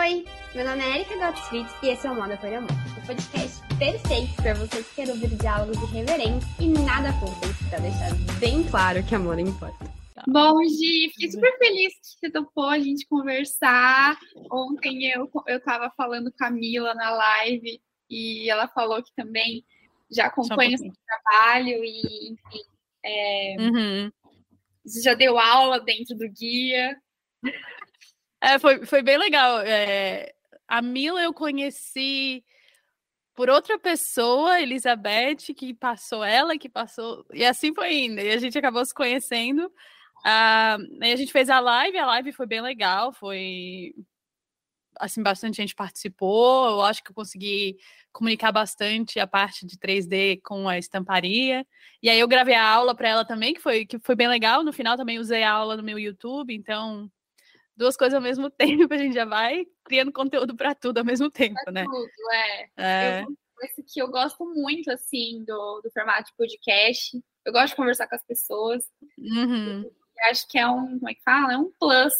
Oi, meu nome é Erika Gottfried e esse é o Moda por Amor, o podcast perfeito para você que quer ouvir diálogos irreverentes e nada fúteis, para deixar bem claro que amor importa. Bom, Gi, fiquei super feliz que você topou a gente conversar. Ontem eu, eu tava falando com a Mila na live e ela falou que também já acompanha um o seu trabalho e, enfim, é, uhum. já deu aula dentro do guia. É, foi, foi bem legal. É, a Mila eu conheci por outra pessoa, Elizabeth, que passou ela, que passou. E assim foi indo. E a gente acabou se conhecendo. Uh, a gente fez a live, a live foi bem legal, foi assim, bastante gente participou. Eu acho que eu consegui comunicar bastante a parte de 3D com a estamparia. E aí eu gravei a aula para ela também, que foi, que foi bem legal. No final também usei a aula no meu YouTube, então duas coisas ao mesmo tempo, a gente já vai criando conteúdo para tudo ao mesmo tempo, pra né? Tudo, é. é. Eu, esse que eu gosto muito, assim, do, do formato de podcast. Eu gosto de conversar com as pessoas. Uhum. acho que é um, como é que fala? É um plus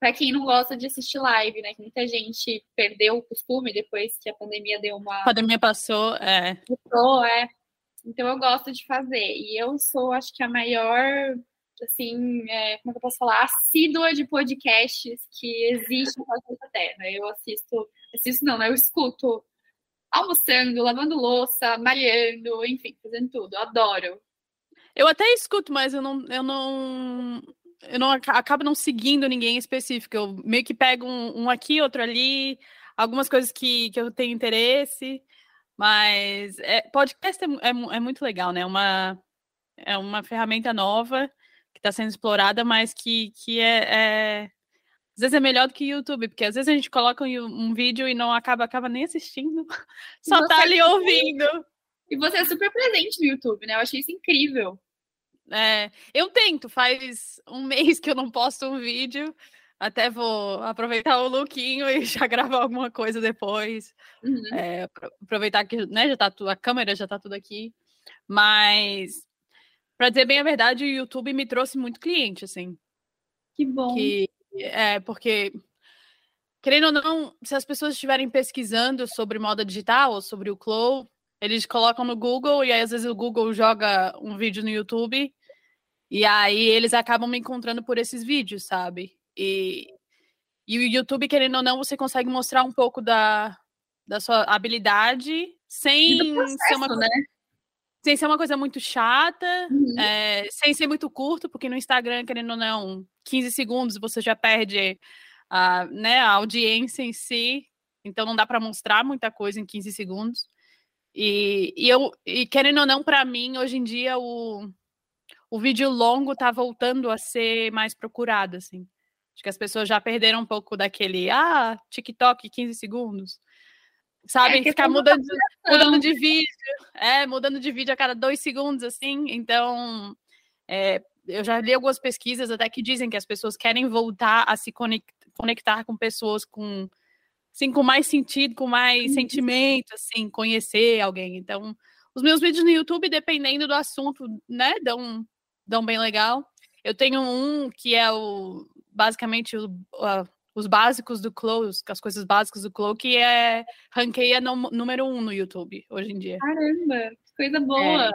para quem não gosta de assistir live, né? Que muita gente perdeu o costume depois que a pandemia deu uma. A pandemia passou, é. Passou, é. Então eu gosto de fazer. E eu sou, acho que, a maior, assim, é, como é eu posso falar? Assídua de podcasts que existe no planeta Terra. Eu assisto, assisto não, né? Eu escuto almoçando, lavando louça, malhando, enfim, fazendo tudo. Eu adoro. Eu até escuto, mas eu não, eu não eu não acabo não seguindo ninguém específico. Eu meio que pego um, um aqui, outro ali, algumas coisas que, que eu tenho interesse, mas é, podcast é, é, é muito legal, né? Uma, é uma ferramenta nova está sendo explorada, mas que, que é, é, Às vezes é melhor do que YouTube, porque às vezes a gente coloca um, um vídeo e não acaba, acaba nem assistindo, só tá ali ouvindo. E você é super presente no YouTube, né? Eu achei isso incrível. É, eu tento, faz um mês que eu não posto um vídeo. Até vou aproveitar o lookinho e já gravar alguma coisa depois. Uhum. É, aproveitar que né, já tá tudo, a câmera já tá tudo aqui. Mas, para dizer bem a verdade, o YouTube me trouxe muito cliente, assim. Que bom. Que, é, porque, querendo ou não, se as pessoas estiverem pesquisando sobre moda digital ou sobre o Clow, eles colocam no Google e aí às vezes o Google joga um vídeo no YouTube e aí eles acabam me encontrando por esses vídeos, sabe? E, e o YouTube, querendo ou não, você consegue mostrar um pouco da, da sua habilidade sem processo, ser uma né? Sem ser uma coisa muito chata, uhum. é, sem ser muito curto, porque no Instagram, querendo ou não, 15 segundos você já perde a, né, a audiência em si, então não dá para mostrar muita coisa em 15 segundos. E, e eu, e querendo ou não, para mim, hoje em dia, o, o vídeo longo tá voltando a ser mais procurado, assim. Acho que as pessoas já perderam um pouco daquele, ah, TikTok 15 segundos. Sabe, é ficar mudando, mudando de vídeo, é, mudando de vídeo a cada dois segundos, assim. Então, é, eu já li algumas pesquisas até que dizem que as pessoas querem voltar a se conectar com pessoas com assim, com mais sentido, com mais uhum. sentimento, assim, conhecer alguém. Então, os meus vídeos no YouTube, dependendo do assunto, né, dão, dão bem legal. Eu tenho um que é o basicamente o, os básicos do Close, as coisas básicas do Close, que é ranqueia no, número um no YouTube hoje em dia. Caramba, que coisa boa! É.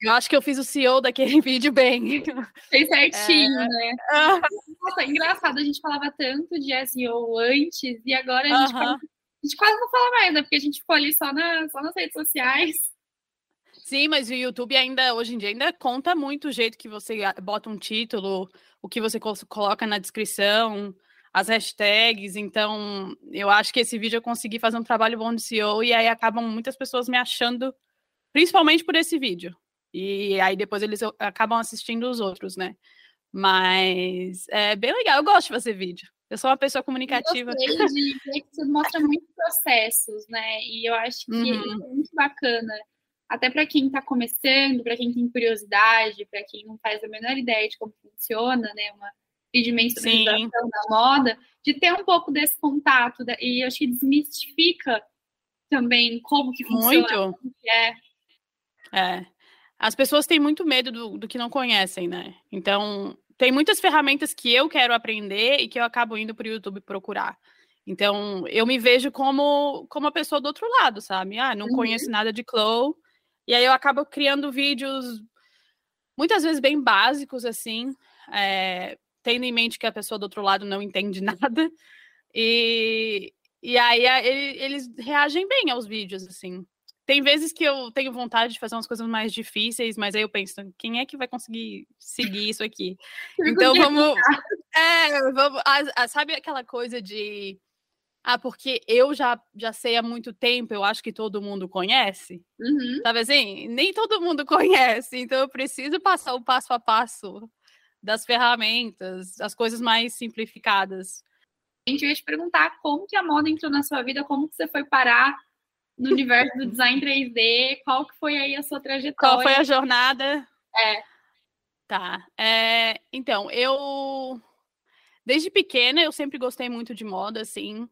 Eu acho que eu fiz o CEO daquele vídeo bem. Fez certinho, é... né? Nossa, engraçado, a gente falava tanto de SEO antes e agora a gente, quase, a gente quase não fala mais, né? Porque a gente ficou ali só, na, só nas redes sociais. Sim, mas o YouTube ainda, hoje em dia, ainda conta muito o jeito que você bota um título, o que você coloca na descrição, as hashtags. Então, eu acho que esse vídeo eu consegui fazer um trabalho bom de SEO e aí acabam muitas pessoas me achando, principalmente por esse vídeo. E aí depois eles acabam assistindo os outros, né? Mas é bem legal, eu gosto de fazer vídeo. Eu sou uma pessoa comunicativa. Eu de ver que você mostra muitos processos, né? E eu acho que uhum. é muito bacana. Até para quem está começando, para quem tem curiosidade, para quem não faz a menor ideia de como funciona, né? Uma dimensões da moda, de ter um pouco desse contato. E eu acho que desmistifica também como que funciona. Muito. Que é. É. As pessoas têm muito medo do, do que não conhecem, né? Então, tem muitas ferramentas que eu quero aprender e que eu acabo indo para o YouTube procurar. Então, eu me vejo como, como uma pessoa do outro lado, sabe? Ah, não uhum. conheço nada de Chloe. E aí eu acabo criando vídeos muitas vezes bem básicos, assim, é, tendo em mente que a pessoa do outro lado não entende nada. E, e aí eles reagem bem aos vídeos, assim. Tem vezes que eu tenho vontade de fazer umas coisas mais difíceis, mas aí eu penso, quem é que vai conseguir seguir isso aqui? Então vamos. É, vamos. A, a, sabe aquela coisa de. Ah, porque eu já, já sei há muito tempo, eu acho que todo mundo conhece. Uhum. Sabe assim? Nem todo mundo conhece, então eu preciso passar o passo a passo das ferramentas, as coisas mais simplificadas. A gente ia te perguntar como que a moda entrou na sua vida, como que você foi parar no universo do design 3D? Qual que foi aí a sua trajetória? Qual foi a jornada? É. Tá. É, então, eu desde pequena eu sempre gostei muito de moda, assim.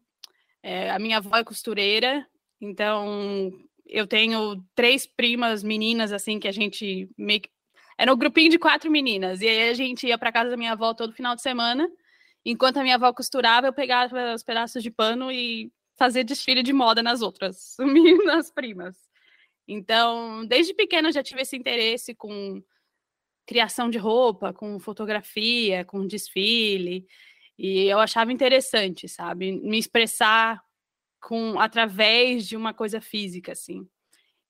É, a minha avó é costureira, então eu tenho três primas meninas, assim, que a gente meio que... Era um grupinho de quatro meninas, e aí a gente ia para casa da minha avó todo final de semana. Enquanto a minha avó costurava, eu pegava os pedaços de pano e fazer desfile de moda nas outras, nas primas. Então, desde pequena eu já tive esse interesse com criação de roupa, com fotografia, com desfile, e eu achava interessante, sabe, me expressar com através de uma coisa física, assim.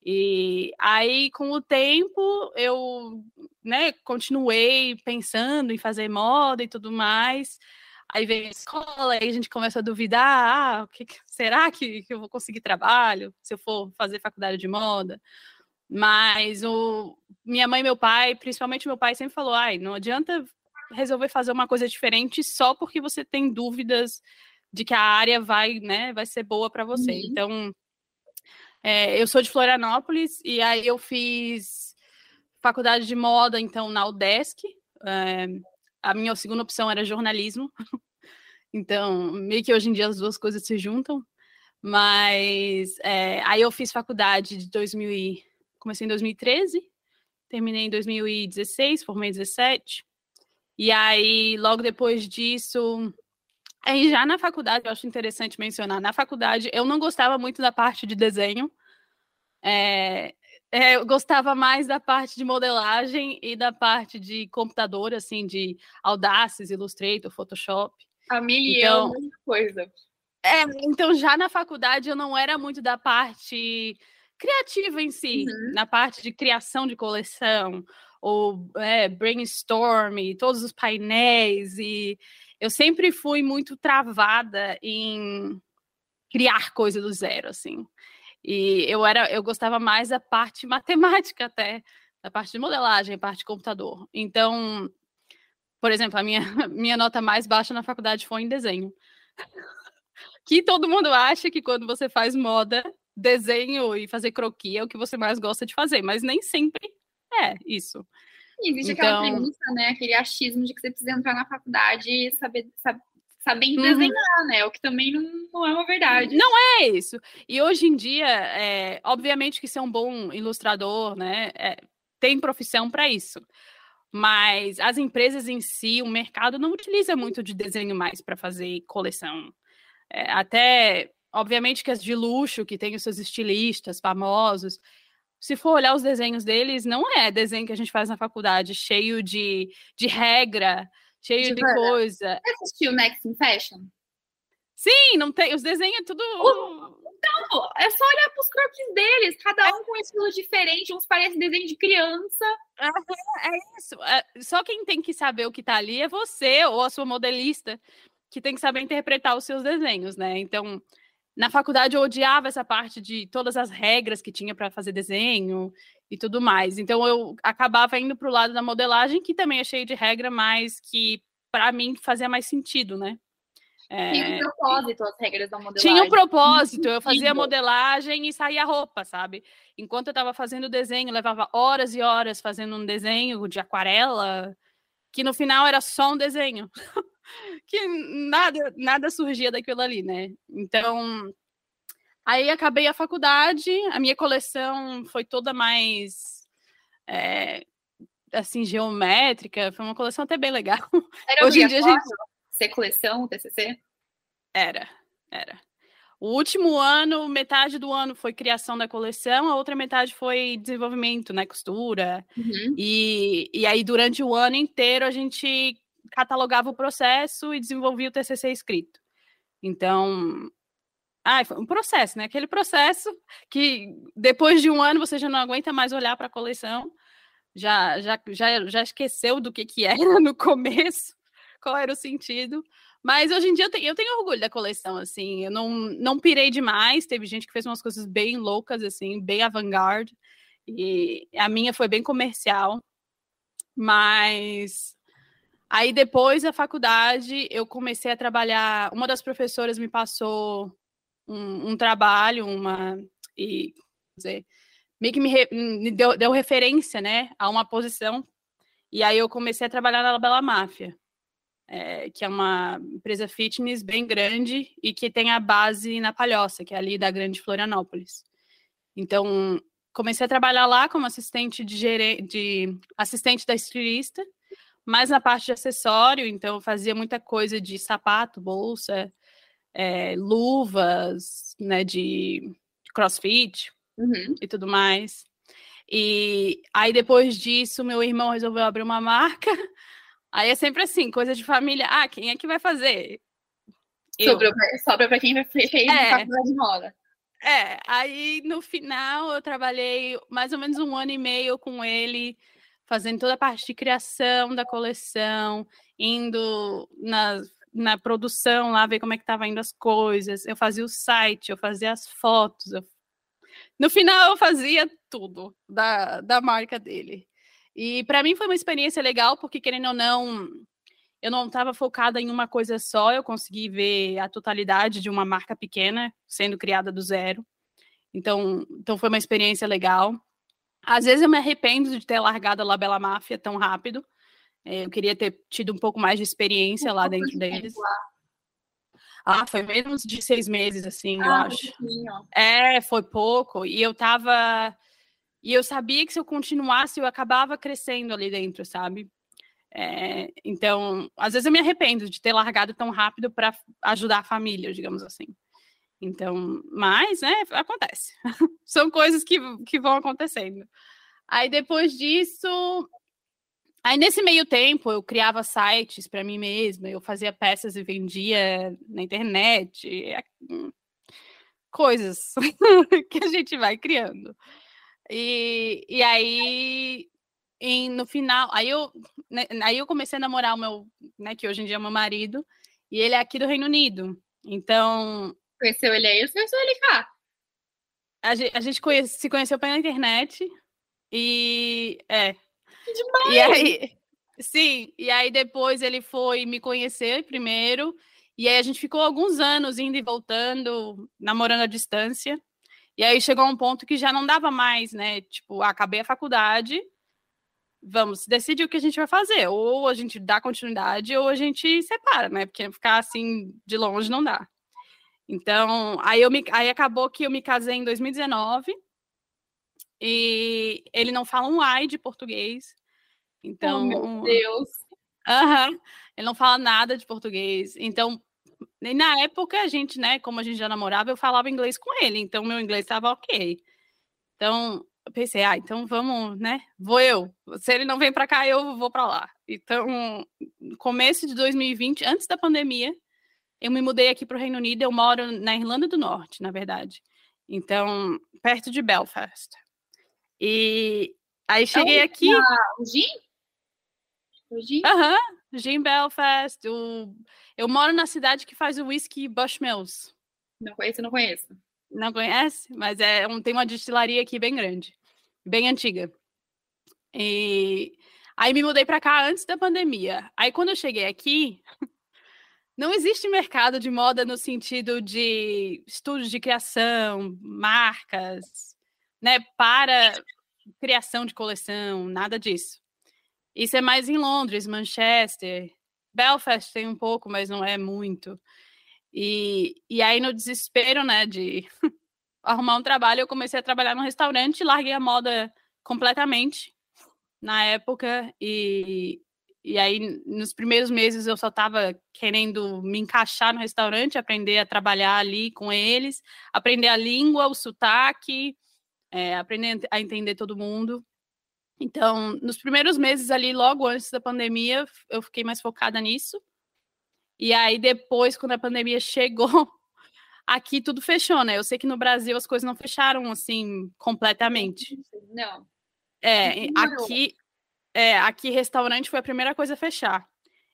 E aí, com o tempo, eu, né, continuei pensando em fazer moda e tudo mais. Aí vem a escola, aí a gente começa a duvidar, ah, que, será que, que eu vou conseguir trabalho se eu for fazer faculdade de moda? Mas o, minha mãe e meu pai, principalmente meu pai, sempre falou, ai, não adianta resolver fazer uma coisa diferente só porque você tem dúvidas de que a área vai, né, vai ser boa para você. Uhum. Então, é, eu sou de Florianópolis e aí eu fiz faculdade de moda, então, na UDESC. É, a minha segunda opção era jornalismo. então, meio que hoje em dia as duas coisas se juntam. Mas é, aí eu fiz faculdade de 2000 e, comecei em 2013, terminei em 2016, formei em 17. E aí, logo depois disso, aí já na faculdade, eu acho interessante mencionar, na faculdade eu não gostava muito da parte de desenho. É, é, eu gostava mais da parte de modelagem e da parte de computador, assim, de Audaces, Illustrator, Photoshop. A minha então, eu, coisa. É, então já na faculdade eu não era muito da parte criativa em si, uhum. na parte de criação de coleção, ou é, brainstorm, todos os painéis, e eu sempre fui muito travada em criar coisa do zero, assim. E eu era, eu gostava mais da parte matemática até, da parte de modelagem, parte de computador. Então, por exemplo, a minha, minha nota mais baixa na faculdade foi em desenho. que todo mundo acha que quando você faz moda, desenho e fazer croquis é o que você mais gosta de fazer, mas nem sempre é isso. existe então... aquela premissa, né? Aquele achismo de que você precisa entrar na faculdade e saber, saber sabendo uhum. desenhar, né? O que também não, não, é uma verdade. Não é isso. E hoje em dia, é, obviamente que ser um bom ilustrador, né? É, tem profissão para isso. Mas as empresas em si, o mercado não utiliza muito de desenho mais para fazer coleção. É, até, obviamente, que as de luxo, que tem os seus estilistas famosos, se for olhar os desenhos deles, não é desenho que a gente faz na faculdade, cheio de, de regra, cheio de, de coisa. Você assistiu Next in Fashion? Sim, não tem. Os desenhos é tudo. Então, é só olhar para os croquis deles, cada um com um estilo diferente, uns parecem desenho de criança. É, é isso. É, só quem tem que saber o que está ali é você ou a sua modelista, que tem que saber interpretar os seus desenhos, né? Então, na faculdade eu odiava essa parte de todas as regras que tinha para fazer desenho e tudo mais. Então eu acabava indo para o lado da modelagem, que também é cheio de regra, mas que para mim fazia mais sentido, né? É... Tinha um propósito as regras da modelagem. Tinha um propósito, eu fazia modelagem e saía roupa, sabe? Enquanto eu estava fazendo desenho, levava horas e horas fazendo um desenho de aquarela, que no final era só um desenho. que nada, nada surgia daquilo ali, né? Então, Aí acabei a faculdade, a minha coleção foi toda mais é, assim geométrica, foi uma coleção até bem legal. Era Hoje em dia a gente ser coleção, TCC? Era. Era. O último ano, metade do ano foi criação da coleção, a outra metade foi desenvolvimento, né? Costura. Uhum. E, e aí, durante o ano inteiro, a gente catalogava o processo e desenvolvia o TCC escrito. Então, ah, foi um processo, né? Aquele processo que depois de um ano você já não aguenta mais olhar para a coleção, já, já, já, já esqueceu do que, que era no começo, qual era o sentido. Mas hoje em dia eu tenho, eu tenho orgulho da coleção, assim. Eu não, não pirei demais. Teve gente que fez umas coisas bem loucas, assim, bem avant-garde. E a minha foi bem comercial. Mas aí depois da faculdade eu comecei a trabalhar. Uma das professoras me passou um, um trabalho, uma. E, dizer, meio que me, re, me deu, deu referência, né, a uma posição. E aí eu comecei a trabalhar na Bela Máfia é, que é uma empresa fitness bem grande e que tem a base na Palhoça, que é ali da Grande Florianópolis. Então, comecei a trabalhar lá como assistente de, gerente, de assistente da estilista, mais na parte de acessório, então fazia muita coisa de sapato, bolsa, é, luvas, né, de crossfit uhum. e tudo mais. E aí depois disso, meu irmão resolveu abrir uma marca Aí é sempre assim, coisa de família. Ah, quem é que vai fazer? Sobra, sobra para quem vai fez é. faculdade de moda. É, aí no final eu trabalhei mais ou menos um ano e meio com ele, fazendo toda a parte de criação da coleção, indo na, na produção lá, ver como é que tava indo as coisas. Eu fazia o site, eu fazia as fotos. Eu... No final eu fazia tudo da, da marca dele. E para mim foi uma experiência legal, porque querendo ou não, eu não estava focada em uma coisa só, eu consegui ver a totalidade de uma marca pequena sendo criada do zero. Então, então foi uma experiência legal. Às vezes eu me arrependo de ter largado a Labela Máfia tão rápido. É, eu queria ter tido um pouco mais de experiência lá dentro de deles. Ah, foi menos de seis meses, assim, ah, eu acho. É, foi pouco. E eu tava e eu sabia que se eu continuasse, eu acabava crescendo ali dentro, sabe? É, então, às vezes eu me arrependo de ter largado tão rápido para ajudar a família, digamos assim. Então, mas, né, acontece. São coisas que, que vão acontecendo. Aí depois disso, aí nesse meio tempo eu criava sites para mim mesma, eu fazia peças e vendia na internet, hum, coisas que a gente vai criando. E, e aí, no final, aí eu, né, aí eu comecei a namorar o meu, né, que hoje em dia é meu marido, e ele é aqui do Reino Unido. Então. Conheceu ele aí ou conheceu ele cá? A gente, a gente conhece, se conheceu pela internet. E. É. Demais! E aí. Sim, e aí depois ele foi me conhecer primeiro. E aí a gente ficou alguns anos indo e voltando, namorando à distância. E aí chegou um ponto que já não dava mais, né? Tipo, acabei a faculdade, vamos decidir o que a gente vai fazer. Ou a gente dá continuidade, ou a gente separa, né? Porque ficar assim de longe não dá. Então, aí, eu me, aí acabou que eu me casei em 2019 e ele não fala um ai de português. Então, oh, meu Deus. Aham, ele não fala nada de português. Então, na época, a gente, né, como a gente já namorava, eu falava inglês com ele, então meu inglês estava ok. Então, eu pensei, ah, então vamos, né? Vou eu. Se ele não vem para cá, eu vou para lá. Então, começo de 2020, antes da pandemia, eu me mudei aqui para o Reino Unido. Eu moro na Irlanda do Norte, na verdade. Então, perto de Belfast. E aí cheguei aqui. O Jim? Aham, uhum, Jim Belfast. O eu moro na cidade que faz o whisky Bushmills. Não conheço, não conheço. Não conhece? Mas é um, tem uma destilaria aqui bem grande, bem antiga. E aí me mudei para cá antes da pandemia. Aí quando eu cheguei aqui, não existe mercado de moda no sentido de estudos de criação, marcas, né, para criação de coleção, nada disso. Isso é mais em Londres, Manchester, Belfast tem um pouco, mas não é muito. E, e aí, no desespero, né, de arrumar um trabalho, eu comecei a trabalhar num restaurante, larguei a moda completamente na época e, e aí, nos primeiros meses, eu só estava querendo me encaixar no restaurante, aprender a trabalhar ali com eles, aprender a língua, o sotaque, é, aprender a entender todo mundo. Então, nos primeiros meses ali, logo antes da pandemia, eu fiquei mais focada nisso. E aí, depois, quando a pandemia chegou, aqui tudo fechou, né? Eu sei que no Brasil as coisas não fecharam assim completamente. Não. É, aqui, é, aqui restaurante foi a primeira coisa a fechar.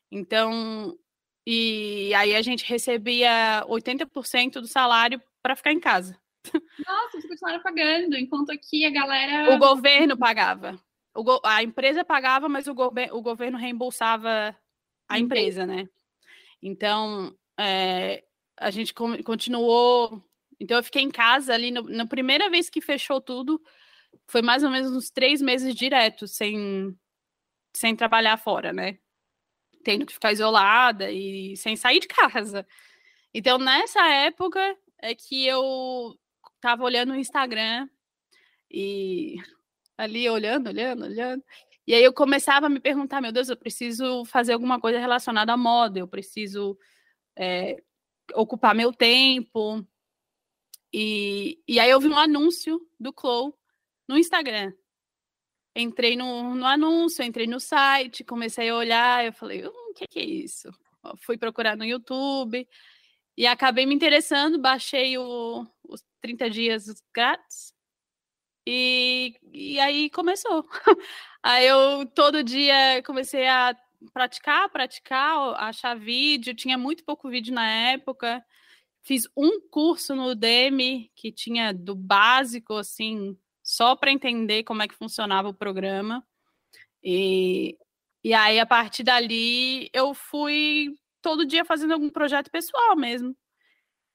Então, e aí a gente recebia 80% do salário para ficar em casa. Nossa, vocês continuaram pagando, enquanto aqui a galera. O governo pagava. O. A empresa pagava, mas o, go... o governo reembolsava a empresa, né? Então, é, a gente continuou. Então, eu fiquei em casa ali. No, na primeira vez que fechou tudo, foi mais ou menos uns três meses direto, sem, sem trabalhar fora, né? Tendo que ficar isolada e sem sair de casa. Então, nessa época é que eu tava olhando o Instagram e ali olhando, olhando, olhando. E aí eu começava a me perguntar, meu Deus, eu preciso fazer alguma coisa relacionada à moda, eu preciso é, ocupar meu tempo. E, e aí eu vi um anúncio do Clow no Instagram. Entrei no, no anúncio, entrei no site, comecei a olhar, eu falei, hum, o que, que é isso? Fui procurar no YouTube e acabei me interessando, baixei o, os 30 dias grátis e, e aí começou. aí eu todo dia comecei a praticar, praticar, achar vídeo, tinha muito pouco vídeo na época. Fiz um curso no Udemy que tinha do básico, assim, só para entender como é que funcionava o programa. E, e aí, a partir dali, eu fui todo dia fazendo algum projeto pessoal mesmo.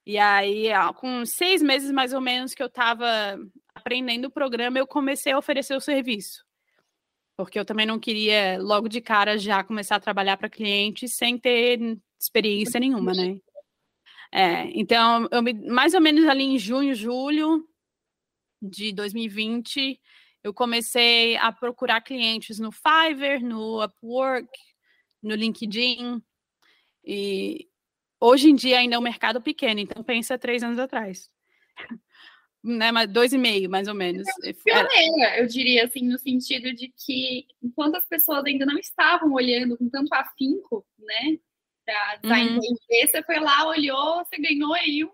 E aí, com seis meses mais ou menos que eu estava aprendendo o programa, eu comecei a oferecer o serviço porque eu também não queria logo de cara já começar a trabalhar para cliente sem ter experiência nenhuma, né? É, então, eu me, mais ou menos ali em junho, julho de 2020, eu comecei a procurar clientes no Fiverr, no Upwork, no LinkedIn. E hoje em dia ainda é um mercado pequeno, então pensa três anos atrás né, mas dois e meio, mais ou menos. É pioneira, eu diria, assim, no sentido de que enquanto as pessoas ainda não estavam olhando com tanto afinco, né, para design uhum. você foi lá, olhou, você ganhou aí um,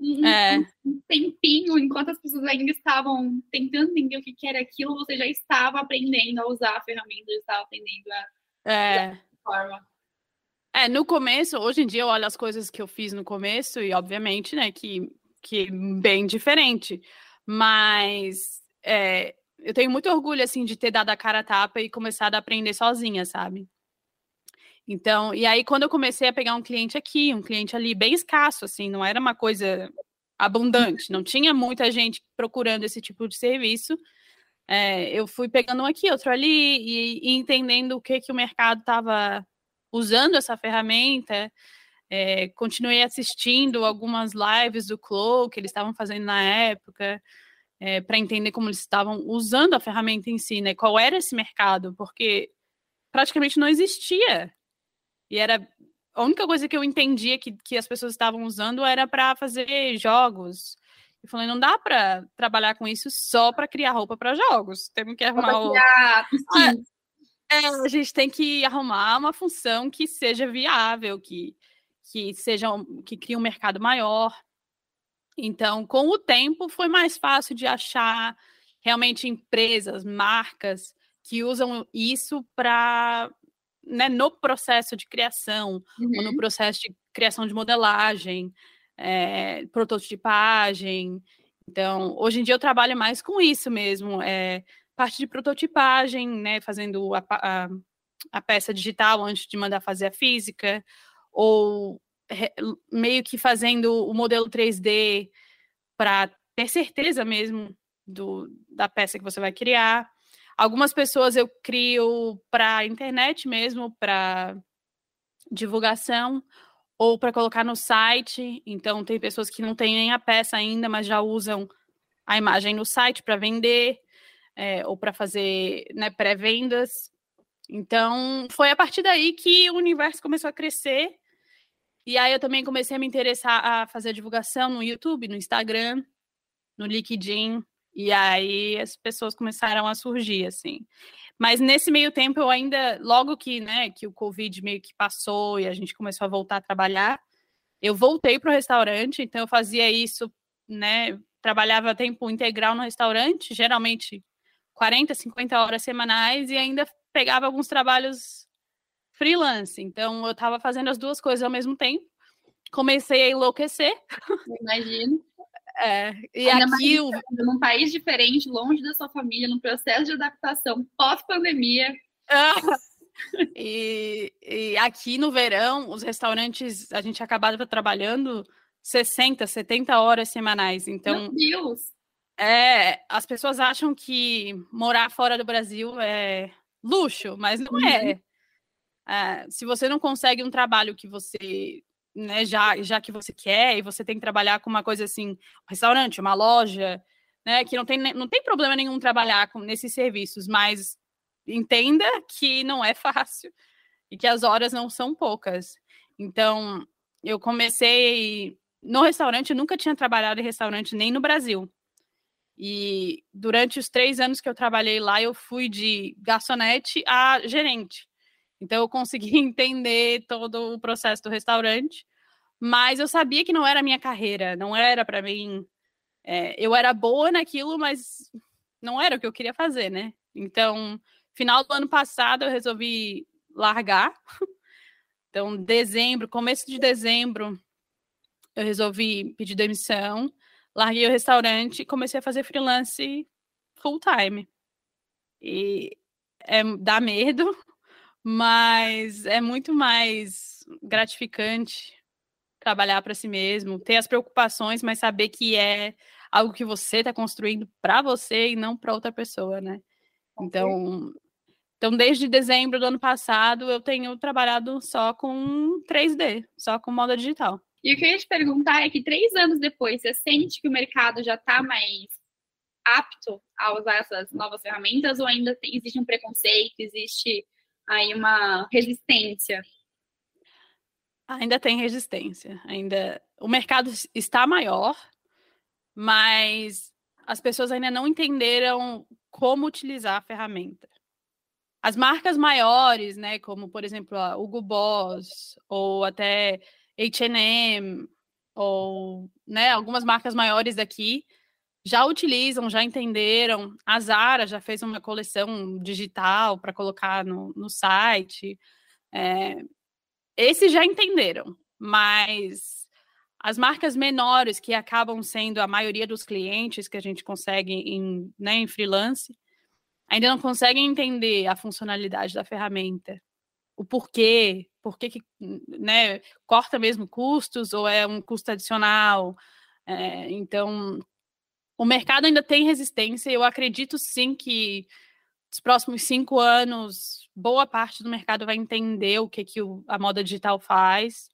um, é. um, tempinho, enquanto as pessoas ainda estavam tentando entender o que era aquilo, você já estava aprendendo a usar a ferramenta, já estava aprendendo a, é. a forma. É, no começo, hoje em dia eu olho as coisas que eu fiz no começo e, obviamente, né, que que bem diferente. Mas é, eu tenho muito orgulho, assim, de ter dado a cara a tapa e começado a aprender sozinha, sabe? Então, e aí quando eu comecei a pegar um cliente aqui, um cliente ali, bem escasso, assim, não era uma coisa abundante, não tinha muita gente procurando esse tipo de serviço. É, eu fui pegando um aqui, outro ali, e, e entendendo o que, que o mercado estava usando essa ferramenta, é, continuei assistindo algumas lives do Clow que eles estavam fazendo na época, é, para entender como eles estavam usando a ferramenta em si, né? Qual era esse mercado, porque praticamente não existia. E era a única coisa que eu entendia que, que as pessoas estavam usando era para fazer jogos. Eu falei, não dá para trabalhar com isso só para criar roupa para jogos. Temos que arrumar o... Ah, é, a gente tem que arrumar uma função que seja viável, que que sejam que criem um mercado maior. Então, com o tempo, foi mais fácil de achar realmente empresas, marcas que usam isso para né, no processo de criação, uhum. ou no processo de criação de modelagem, é, prototipagem. Então, hoje em dia eu trabalho mais com isso mesmo, é, parte de prototipagem, né, fazendo a, a, a peça digital antes de mandar fazer a física, ou meio que fazendo o modelo 3D para ter certeza mesmo do, da peça que você vai criar. Algumas pessoas eu crio para internet mesmo, para divulgação ou para colocar no site. Então tem pessoas que não têm nem a peça ainda, mas já usam a imagem no site para vender é, ou para fazer né, pré-vendas. Então, foi a partir daí que o universo começou a crescer. E aí eu também comecei a me interessar a fazer divulgação no YouTube, no Instagram, no LinkedIn. E aí as pessoas começaram a surgir, assim. Mas nesse meio tempo eu ainda, logo que, né, que o Covid meio que passou e a gente começou a voltar a trabalhar, eu voltei para o restaurante, então eu fazia isso, né, trabalhava tempo integral no restaurante, geralmente 40, 50 horas semanais e ainda pegava alguns trabalhos freelance. Então, eu estava fazendo as duas coisas ao mesmo tempo. Comecei a enlouquecer. Imagino. É, e Ainda aqui o... num país diferente, longe da sua família, no processo de adaptação pós-pandemia. e, e, aqui no verão, os restaurantes, a gente acabava trabalhando 60, 70 horas semanais. Então, Meu Deus! É, as pessoas acham que morar fora do Brasil é luxo, mas não é. Uhum. é. Se você não consegue um trabalho que você, né, já, já que você quer, e você tem que trabalhar com uma coisa assim, um restaurante, uma loja, né, que não tem, não tem problema nenhum trabalhar com, nesses serviços, mas entenda que não é fácil e que as horas não são poucas. Então, eu comecei no restaurante, eu nunca tinha trabalhado em restaurante nem no Brasil. E durante os três anos que eu trabalhei lá, eu fui de garçonete a gerente. Então, eu consegui entender todo o processo do restaurante, mas eu sabia que não era a minha carreira, não era para mim. É, eu era boa naquilo, mas não era o que eu queria fazer, né? Então, final do ano passado, eu resolvi largar. Então, dezembro, começo de dezembro, eu resolvi pedir demissão larguei o restaurante e comecei a fazer freelance full time. E é, dá medo, mas é muito mais gratificante trabalhar para si mesmo, ter as preocupações, mas saber que é algo que você está construindo para você e não para outra pessoa, né? Então, então, desde dezembro do ano passado, eu tenho trabalhado só com 3D, só com moda digital. E o que eu ia te perguntar é que três anos depois, você sente que o mercado já está mais apto a usar essas novas ferramentas ou ainda tem, existe um preconceito, existe aí uma resistência? Ainda tem resistência, ainda o mercado está maior, mas as pessoas ainda não entenderam como utilizar a ferramenta. As marcas maiores, né, como por exemplo a Hugo Boss ou até H&M ou né, algumas marcas maiores daqui já utilizam, já entenderam. A Zara já fez uma coleção digital para colocar no, no site. É, esses já entenderam, mas as marcas menores, que acabam sendo a maioria dos clientes que a gente consegue em, né, em freelance, ainda não conseguem entender a funcionalidade da ferramenta, o porquê, por que, né, corta mesmo custos ou é um custo adicional. É, então, o mercado ainda tem resistência. Eu acredito sim que nos próximos cinco anos, boa parte do mercado vai entender o que, que o, a moda digital faz,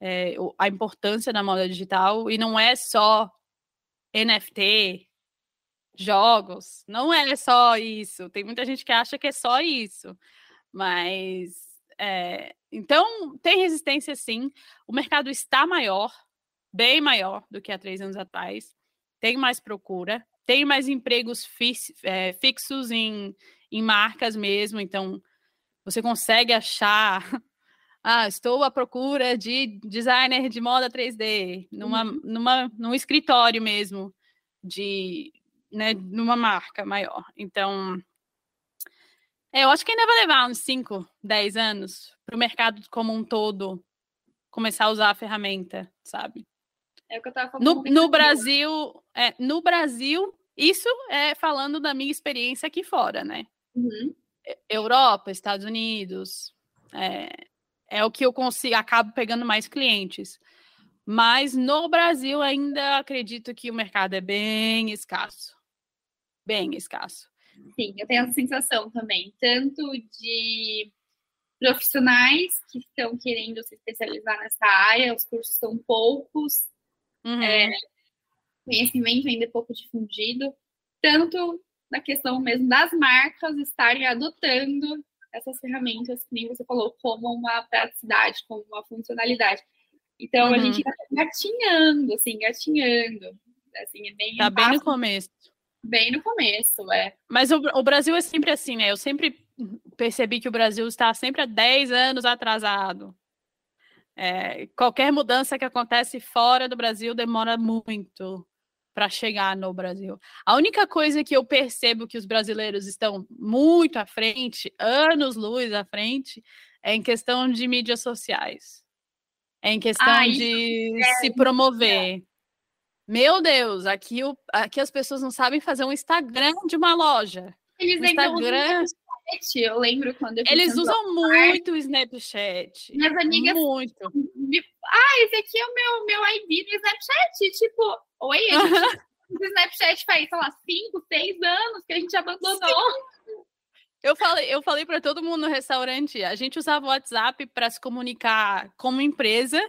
é, a importância da moda digital, e não é só NFT, jogos, não é só isso. Tem muita gente que acha que é só isso, mas é, então, tem resistência sim. O mercado está maior, bem maior do que há três anos atrás. Tem mais procura, tem mais empregos fix, é, fixos em, em marcas mesmo. Então, você consegue achar. Ah, estou à procura de designer de moda 3D, numa, uhum. numa, num escritório mesmo, de, né, numa marca maior. Então, é, eu acho que ainda vai levar uns 5, 10 anos para o mercado como um todo começar a usar a ferramenta, sabe? É o que eu tava falando. No, no Brasil, é, no Brasil, isso é falando da minha experiência aqui fora, né? Uhum. Europa, Estados Unidos, é, é o que eu consigo, acabo pegando mais clientes. Mas no Brasil ainda acredito que o mercado é bem escasso. Bem escasso. Sim, eu tenho essa sensação também, tanto de profissionais que estão querendo se especializar nessa área, os cursos são poucos, uhum. é, conhecimento ainda é pouco difundido, tanto na questão mesmo das marcas estarem adotando essas ferramentas, que nem você falou, como uma praticidade, como uma funcionalidade. Então, uhum. a gente tá gatinhando, assim, gatinhando. Assim, é bem tá bem no começo. Bem no começo, é. Mas o, o Brasil é sempre assim, né? Eu sempre percebi que o Brasil está sempre há 10 anos atrasado. É, qualquer mudança que acontece fora do Brasil demora muito para chegar no Brasil. A única coisa que eu percebo que os brasileiros estão muito à frente, anos luz à frente, é em questão de mídias sociais. É em questão ah, de é, se promover. É. Meu Deus, aqui, o, aqui as pessoas não sabem fazer um Instagram de uma loja. Eles Instagram... Snapchat. Eu lembro quando eu Eles usam muito o Snapchat. Minhas amigas. Muito. Ah, esse aqui é o meu, meu ID no Snapchat. Tipo, oi, gente. o Snapchat faz, sei lá, 5, 6 anos que a gente abandonou. Sim. Eu falei, eu falei para todo mundo no restaurante, a gente usava o WhatsApp para se comunicar como empresa,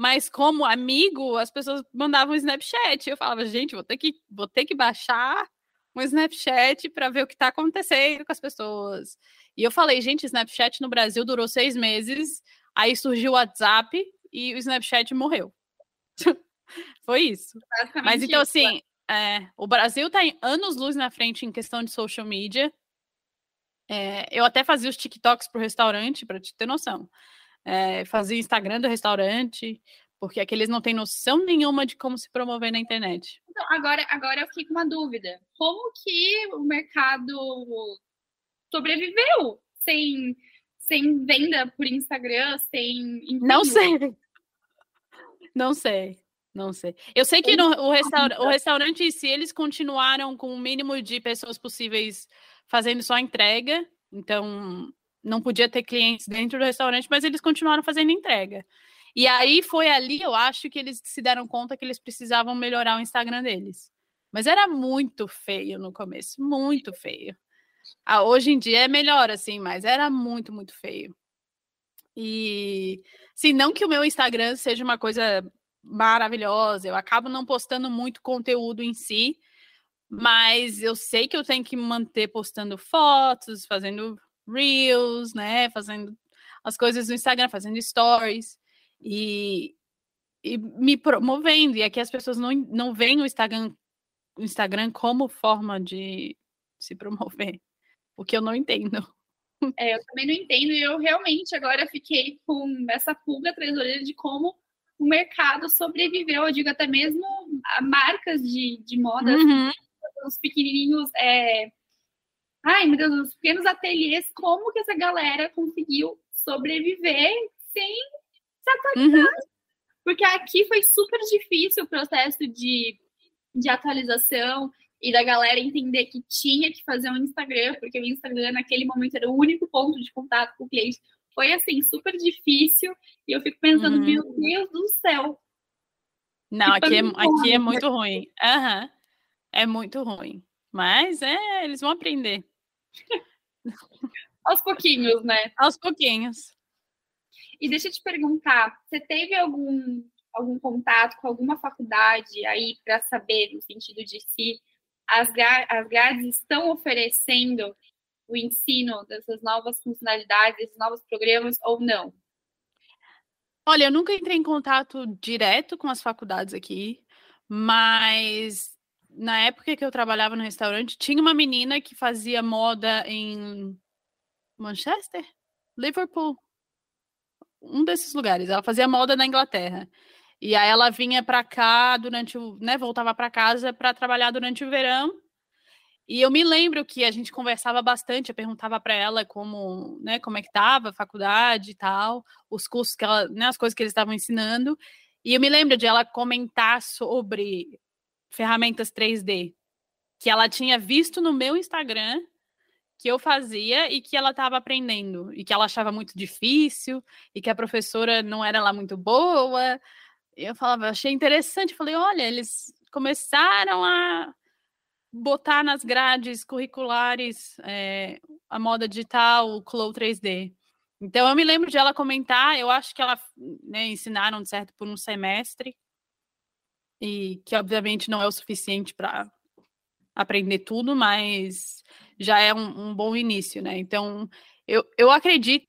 mas como amigo, as pessoas mandavam Snapchat. Eu falava, gente, vou ter que, vou ter que baixar um Snapchat para ver o que está acontecendo com as pessoas. E eu falei, gente, Snapchat no Brasil durou seis meses, aí surgiu o WhatsApp e o Snapchat morreu. Foi isso. Mas então, isso, assim, é, o Brasil está em anos luz na frente em questão de social media. É, eu até fazia os TikToks pro restaurante, para te ter noção. É, fazia Instagram do restaurante, porque aqueles não têm noção nenhuma de como se promover na internet. Então, agora, agora eu fiquei com uma dúvida. Como que o mercado sobreviveu sem, sem venda por Instagram, sem. Não sei. Não sei. Não sei. Eu sei que no, o, restaur, o restaurante em si, eles continuaram com o mínimo de pessoas possíveis fazendo só entrega. Então, não podia ter clientes dentro do restaurante, mas eles continuaram fazendo entrega. E aí foi ali, eu acho, que eles se deram conta que eles precisavam melhorar o Instagram deles. Mas era muito feio no começo, muito feio. Ah, hoje em dia é melhor, assim, mas era muito, muito feio. E, sim, não que o meu Instagram seja uma coisa maravilhosa, eu acabo não postando muito conteúdo em si, mas eu sei que eu tenho que manter postando fotos, fazendo reels, né, fazendo as coisas no Instagram, fazendo stories e, e me promovendo. E aqui as pessoas não, não veem o Instagram, o Instagram como forma de se promover, o que eu não entendo. É, eu também não entendo, e eu realmente agora fiquei com essa pulga atrás da orelha de como o mercado sobreviveu, eu digo até mesmo marcas de, de moda, uhum. os pequenininhos, é... ai meu Deus, os pequenos ateliês, como que essa galera conseguiu sobreviver sem se atualizar? Uhum. Porque aqui foi super difícil o processo de, de atualização e da galera entender que tinha que fazer um Instagram, porque o Instagram naquele momento era o único ponto de contato com o cliente foi assim, super difícil. E eu fico pensando, uhum. meu Deus do céu. Não, aqui é, aqui é muito ruim. Uhum. É muito ruim. Mas é, eles vão aprender. Aos pouquinhos, né? Aos pouquinhos. E deixa eu te perguntar, você teve algum, algum contato com alguma faculdade aí para saber, no sentido de se as, as grades estão oferecendo o ensino dessas novas funcionalidades, desses novos programas ou não? Olha, eu nunca entrei em contato direto com as faculdades aqui, mas na época que eu trabalhava no restaurante, tinha uma menina que fazia moda em Manchester? Liverpool? Um desses lugares. Ela fazia moda na Inglaterra. E aí ela vinha para cá durante o, né, voltava para casa para trabalhar durante o verão e eu me lembro que a gente conversava bastante, eu perguntava para ela como, né, como é que estava a faculdade e tal, os cursos que ela, né, as coisas que eles estavam ensinando. E eu me lembro de ela comentar sobre ferramentas 3D que ela tinha visto no meu Instagram que eu fazia e que ela estava aprendendo e que ela achava muito difícil e que a professora não era lá muito boa. Eu falava, achei interessante, falei, olha, eles começaram a botar nas grades curriculares é, a moda digital, o Clow 3D. Então eu me lembro de ela comentar, eu acho que ela né, ensinaram certo por um semestre e que obviamente não é o suficiente para aprender tudo, mas já é um, um, bom início, né? Então Eu, eu acredito,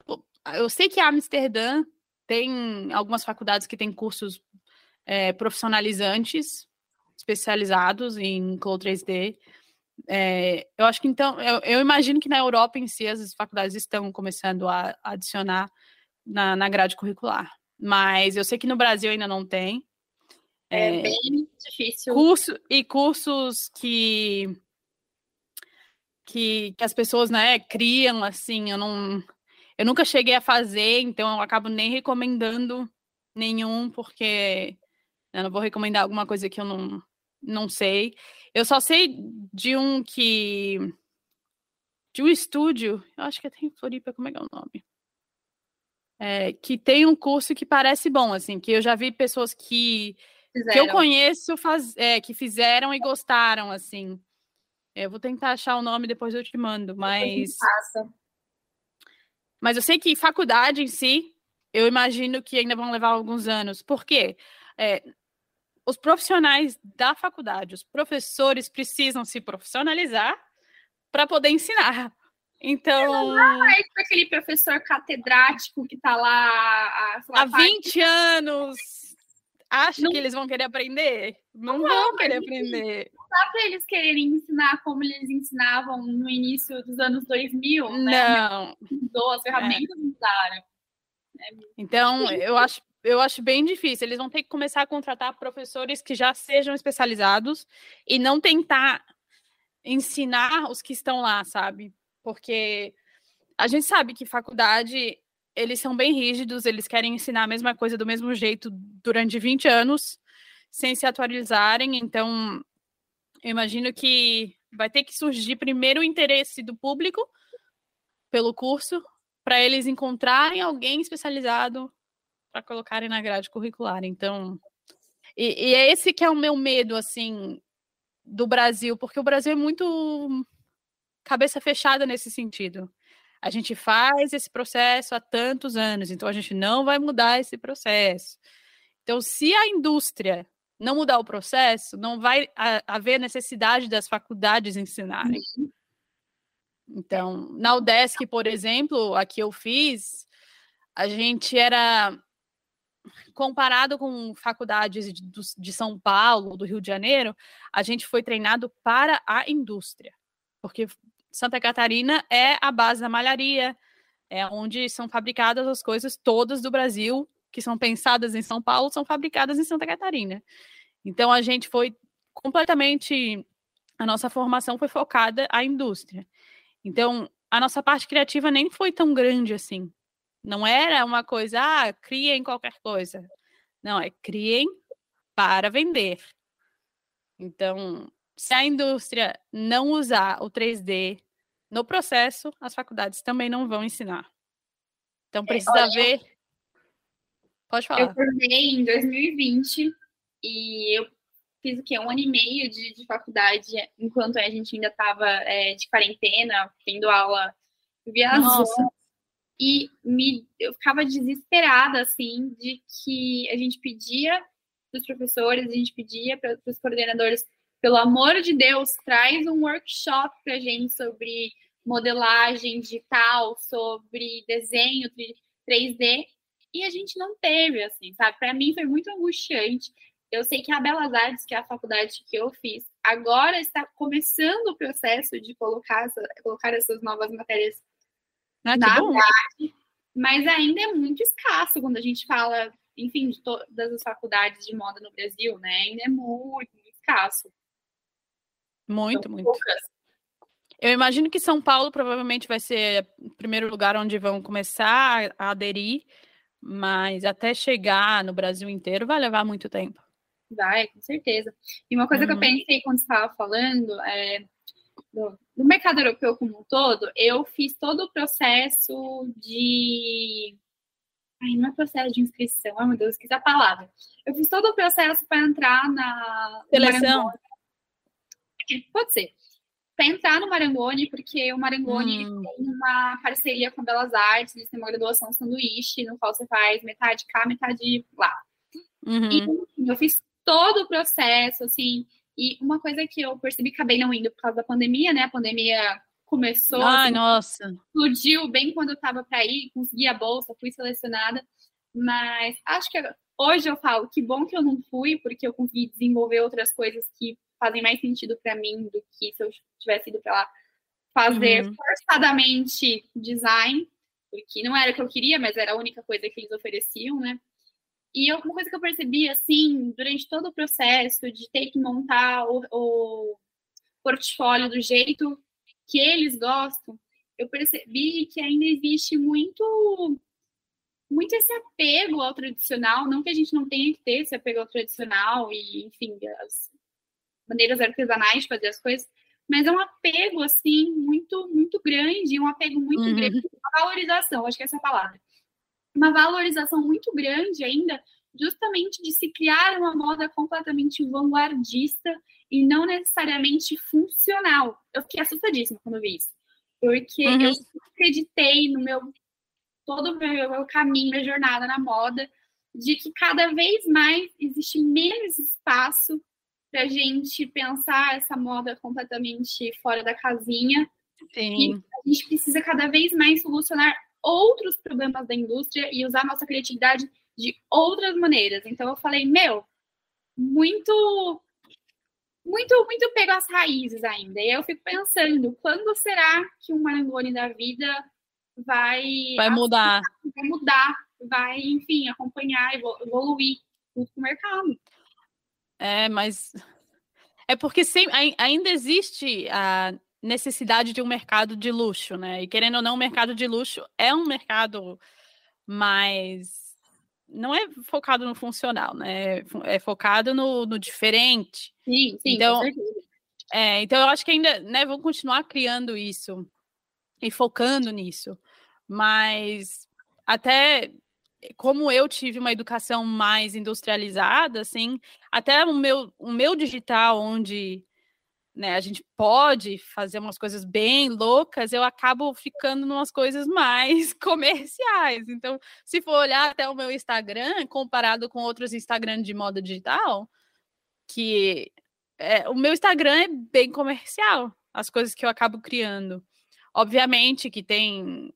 eu sei que Amsterdã tem algumas faculdades que têm cursos é, profissionalizantes, especializados em Cloud 3D. É, eu acho que então, eu, eu, imagino que na Europa em si as faculdades estão começando a, a adicionar na, na grade curricular. Mas eu sei que no Brasil ainda não tem. É, é bem difícil. Curso, e cursos que, que, que as pessoas né, criam, assim, eu não. Eu nunca cheguei a fazer, então eu acabo nem recomendando nenhum, porque eu não vou recomendar alguma coisa que eu não, não sei. Eu só sei de um que. De um estúdio, eu acho que é em Floripa, como é que é o nome? É, que tem um curso que parece bom, assim, que eu já vi pessoas que, que eu conheço faz, é, que fizeram e gostaram, assim. Eu vou tentar achar o nome, depois eu te mando, mas. Mas eu sei que faculdade em si, eu imagino que ainda vão levar alguns anos. Por quê? É, os profissionais da faculdade, os professores precisam se profissionalizar para poder ensinar. Então. Não para aquele professor catedrático que está lá há, há 20 anos. Acha não... que eles vão querer aprender? Não, não vão querer aprender. Não dá para eles quererem ensinar como eles ensinavam no início dos anos 2000. Né? Não. Mudou, as ferramentas é. mudaram. É então, eu acho eu acho bem difícil. Eles vão ter que começar a contratar professores que já sejam especializados e não tentar ensinar os que estão lá, sabe? Porque a gente sabe que faculdade eles são bem rígidos, eles querem ensinar a mesma coisa do mesmo jeito durante 20 anos, sem se atualizarem. Então, eu imagino que vai ter que surgir primeiro o interesse do público pelo curso, para eles encontrarem alguém especializado para colocarem na grade curricular. Então, e, e, é esse que é o meu medo, assim, do Brasil, porque o Brasil é muito cabeça fechada nesse sentido. A gente faz esse processo há tantos anos, então a gente não vai mudar esse processo. Então, se a indústria não mudar o processo, não vai haver necessidade das faculdades ensinarem. Uhum. Então, na UDESC, por exemplo, aqui eu fiz, a gente era comparado com faculdades de, de São Paulo, do Rio de Janeiro, a gente foi treinado para a indústria, porque Santa Catarina é a base da malharia, é onde são fabricadas as coisas todas do Brasil que são pensadas em São Paulo, são fabricadas em Santa Catarina. Então a gente foi completamente a nossa formação foi focada à indústria. Então a nossa parte criativa nem foi tão grande assim. Não era uma coisa, ah, criem qualquer coisa. Não, é criem para vender. Então, se a indústria não usar o 3D no processo, as faculdades também não vão ensinar. Então, é, precisa é, ver. Pode falar. Eu formei em 2020 e eu fiz o quê? Um ano e meio de, de faculdade, enquanto a gente ainda estava é, de quarentena, tendo aula via Zoom. E me, eu ficava desesperada, assim, de que a gente pedia para os professores, a gente pedia para os coordenadores, pelo amor de Deus, traz um workshop para a gente sobre modelagem digital, sobre desenho 3D, e a gente não teve, assim, sabe? Para mim foi muito angustiante. Eu sei que a Belas Artes, que é a faculdade que eu fiz, agora está começando o processo de colocar, essa, colocar essas novas matérias ah, na grade, mas ainda é muito escasso quando a gente fala, enfim, de todas as faculdades de moda no Brasil, né? Ainda é muito, muito escasso. Muito, São muito. Poucas. Eu imagino que São Paulo provavelmente vai ser o primeiro lugar onde vão começar a aderir, mas até chegar no Brasil inteiro vai levar muito tempo. Vai, com certeza. E uma coisa uhum. que eu uhum. pensei quando estava falando é do, do mercado europeu como um todo, eu fiz todo o processo de Ai, não é processo de inscrição, ai meu Deus, esqueci a palavra. Eu fiz todo o processo para entrar na. Seleção? Pode ser. Para entrar no Marangoni, porque o Marangoni hum. tem uma parceria com a Belas Artes, eles têm uma graduação sanduíche, no qual você faz metade cá, metade lá. Uhum. E enfim, eu fiz todo o processo, assim, e uma coisa que eu percebi que acabei não indo por causa da pandemia, né? A pandemia começou. Ai, assim, nossa. Explodiu bem quando eu estava para ir, consegui a bolsa, fui selecionada. Mas acho que hoje eu falo que bom que eu não fui, porque eu consegui desenvolver outras coisas que fazem mais sentido para mim do que se eu tivesse ido para lá fazer uhum. forçadamente design, porque não era o que eu queria, mas era a única coisa que eles ofereciam, né? E uma coisa que eu percebi, assim, durante todo o processo de ter que montar o, o portfólio do jeito que eles gostam, eu percebi que ainda existe muito muito esse apego ao tradicional, não que a gente não tenha que ter esse apego ao tradicional e, enfim, as maneiras artesanais de fazer as coisas, mas é um apego, assim, muito, muito grande, um apego muito uhum. grande, uma valorização, acho que essa é a palavra. Uma valorização muito grande ainda, justamente de se criar uma moda completamente vanguardista e não necessariamente funcional. Eu fiquei assustadíssima quando vi isso, porque uhum. eu acreditei no meu todo o meu, meu caminho, minha jornada na moda, de que cada vez mais existe menos espaço para a gente pensar essa moda completamente fora da casinha. Sim. E a gente precisa cada vez mais solucionar outros problemas da indústria e usar nossa criatividade de outras maneiras. Então eu falei, meu, muito muito muito pego às raízes ainda. E eu fico pensando, quando será que um Marangoni da vida vai vai mudar, vai mudar, vai, enfim, acompanhar, evoluir junto com o mercado. É, mas é porque sempre, ainda existe a necessidade de um mercado de luxo, né? E querendo ou não, o mercado de luxo é um mercado mais não é focado no funcional, né? É focado no, no diferente. Sim, sim. Então, é, então eu acho que ainda, né? Vão continuar criando isso e focando nisso, mas até como eu tive uma educação mais industrializada, assim, até o meu, o meu digital, onde né, a gente pode fazer umas coisas bem loucas, eu acabo ficando umas coisas mais comerciais. Então, se for olhar até o meu Instagram, comparado com outros Instagram de moda digital, que é, o meu Instagram é bem comercial, as coisas que eu acabo criando. Obviamente que tem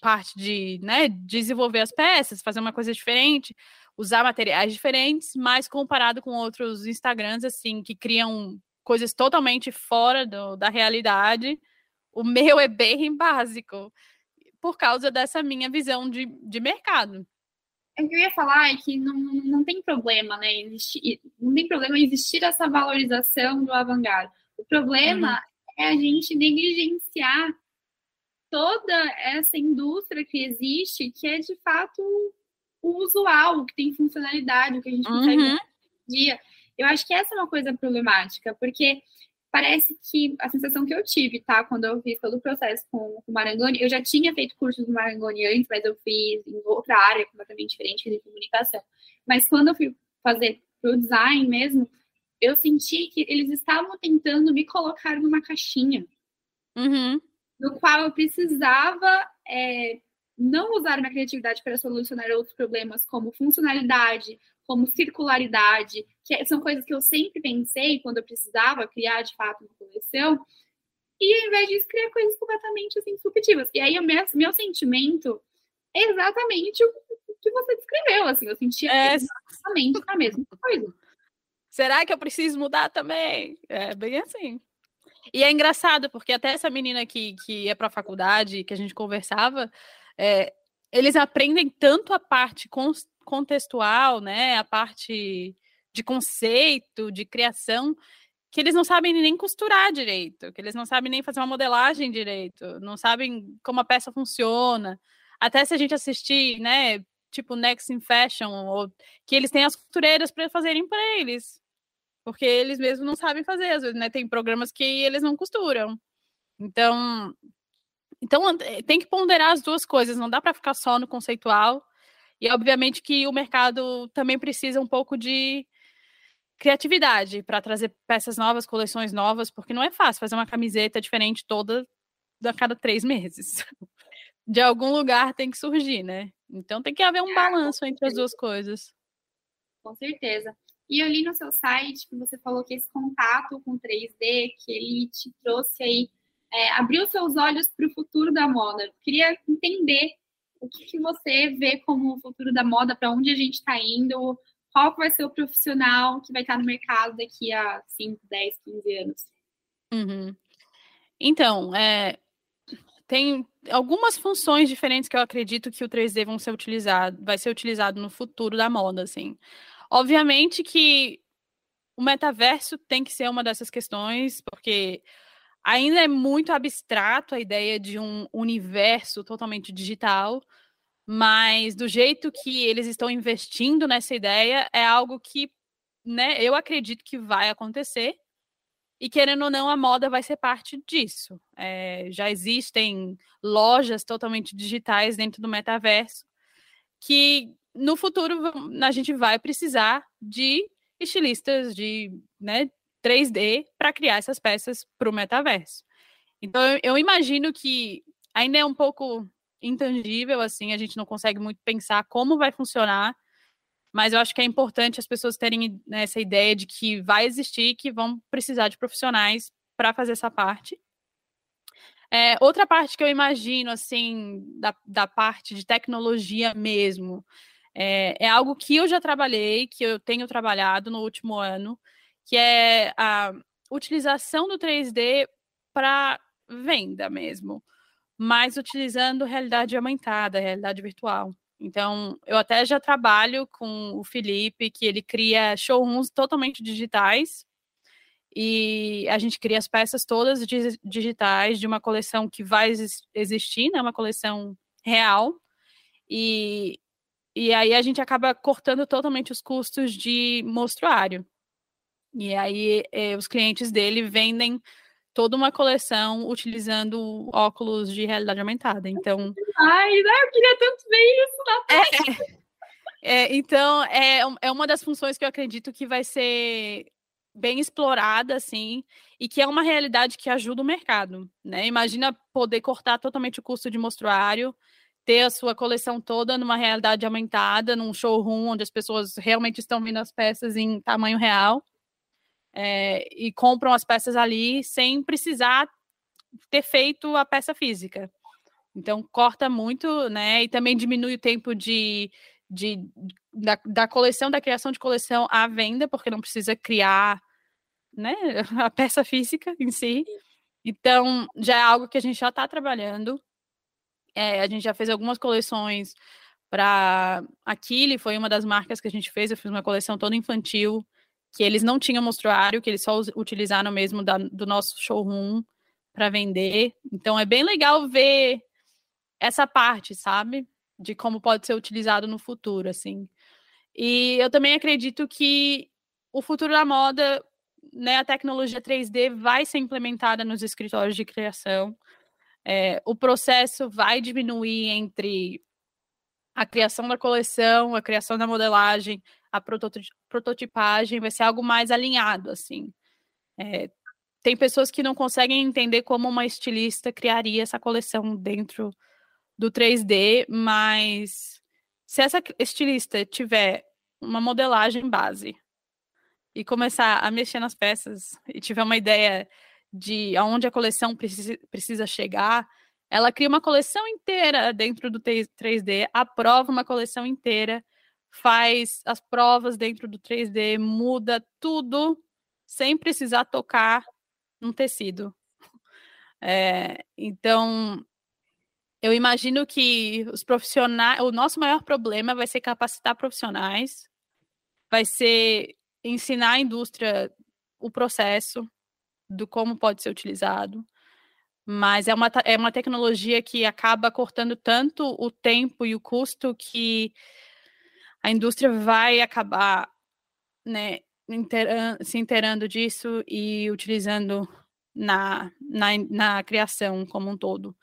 parte de né, desenvolver as peças, fazer uma coisa diferente, usar materiais diferentes, mas comparado com outros Instagrams, assim, que criam coisas totalmente fora do, da realidade, o meu é bem básico, por causa dessa minha visão de, de mercado. É o que eu ia falar é que não, não tem problema, né? Existir, não tem problema existir essa valorização do avant-garde. O problema uhum. é a gente negligenciar toda essa indústria que existe, que é de fato o usual, que tem funcionalidade, o que a gente consegue uhum. dia. Eu acho que essa é uma coisa problemática, porque parece que a sensação que eu tive, tá, quando eu fiz todo o processo com o Marangoni, eu já tinha feito cursos do Marangoni antes, mas eu fiz em outra área completamente diferente, de comunicação. Mas quando eu fui fazer pro design mesmo, eu senti que eles estavam tentando me colocar numa caixinha. Uhum no qual eu precisava é, não usar minha criatividade para solucionar outros problemas, como funcionalidade, como circularidade, que são coisas que eu sempre pensei quando eu precisava criar de fato uma coleção, e ao invés disso, criar coisas completamente assim, disruptivas. E aí, o meu, meu sentimento é exatamente o que você descreveu, assim, eu sentia é... exatamente a mesma coisa. Será que eu preciso mudar também? É bem assim. E é engraçado, porque até essa menina que, que ia para a faculdade, que a gente conversava, é, eles aprendem tanto a parte contextual, né, a parte de conceito, de criação, que eles não sabem nem costurar direito, que eles não sabem nem fazer uma modelagem direito, não sabem como a peça funciona. Até se a gente assistir, né, tipo Next in Fashion, ou, que eles têm as costureiras para fazerem para eles porque eles mesmos não sabem fazer, às vezes, né? Tem programas que eles não costuram. Então, então tem que ponderar as duas coisas, não dá para ficar só no conceitual. E obviamente que o mercado também precisa um pouco de criatividade para trazer peças novas, coleções novas, porque não é fácil fazer uma camiseta diferente toda a cada três meses. De algum lugar tem que surgir, né? Então tem que haver um ah, balanço entre as duas coisas. Com certeza. E eu li no seu site que você falou que esse contato com 3D, que ele te trouxe aí é, abriu seus olhos para o futuro da moda. Queria entender o que, que você vê como o futuro da moda, para onde a gente está indo, qual vai ser o profissional que vai estar no mercado daqui a 5, 10, 15 anos. Uhum. Então, é, tem algumas funções diferentes que eu acredito que o 3D vão ser utilizado, vai ser utilizado no futuro da moda, assim. Obviamente que o metaverso tem que ser uma dessas questões, porque ainda é muito abstrato a ideia de um universo totalmente digital, mas do jeito que eles estão investindo nessa ideia, é algo que né, eu acredito que vai acontecer. E querendo ou não, a moda vai ser parte disso. É, já existem lojas totalmente digitais dentro do metaverso que no futuro a gente vai precisar de estilistas de né, 3D para criar essas peças para o metaverso. Então eu, imagino que ainda é um pouco intangível, assim, a gente não consegue muito pensar como vai funcionar mas eu acho que é importante as pessoas terem né, essa ideia de que vai existir, que vão precisar de profissionais para fazer essa parte. É, outra parte que eu imagino, assim, da, da parte de tecnologia mesmo, é, é, algo que eu já trabalhei, que eu tenho trabalhado no último ano, que é a utilização do 3D para venda mesmo, mas utilizando realidade aumentada, realidade virtual. Então, eu até já trabalho com o Felipe, que ele cria showrooms totalmente digitais. E a gente cria as peças todas digitais de uma coleção que vai existir, né? Uma coleção real. E, e aí a gente acaba cortando totalmente os custos de mostruário. E aí eh, os clientes dele vendem toda uma coleção utilizando óculos de realidade aumentada. Então. Ai, eu queria tanto ver isso na é, é, Então, é, é uma das funções que eu acredito que vai ser bem explorada, assim, e que é uma realidade que ajuda o mercado. Né? Imagina poder cortar totalmente o custo de mostruário, ter a sua coleção toda numa realidade aumentada, num showroom onde as pessoas realmente estão vendo as peças em tamanho real é, e compram as peças ali sem precisar ter feito a peça física. Então corta muito, né? E também diminui o tempo de, de da, da, coleção, da criação de coleção à venda, porque não precisa criar né, a peça física em si. Então, já é algo que a gente já está trabalhando. É, a gente já fez algumas coleções para Aquile, foi uma das marcas que a gente fez. Eu fiz uma coleção toda infantil que eles não tinham mostruário, que eles só utilizaram mesmo da, do nosso showroom para vender. Então é bem legal ver essa parte, sabe? De como pode ser utilizado no futuro, assim. E eu também acredito que o futuro da moda, né, a tecnologia 3D vai ser implementada nos escritórios de criação. É, o processo vai diminuir entre a criação da coleção, a criação da modelagem, a prototipagem vai ser algo mais alinhado, assim. É, tem pessoas que não conseguem entender como uma estilista criaria essa coleção dentro do 3D, mas se essa estilista tiver uma modelagem base e começar a mexer nas peças e tiver uma ideia de aonde a coleção precisa, chegar, ela cria uma coleção inteira dentro do 3D, aprova uma coleção inteira faz as provas dentro do 3D, muda tudo sem precisar tocar num tecido. É, então, eu imagino que os profissionais, o nosso maior problema vai ser capacitar profissionais, vai ser ensinar a indústria o processo do como pode ser utilizado, mas é uma, é uma tecnologia que acaba cortando tanto o tempo e o custo que a indústria vai acabar né, se inteirando disso e utilizando na, na, na criação como um todo.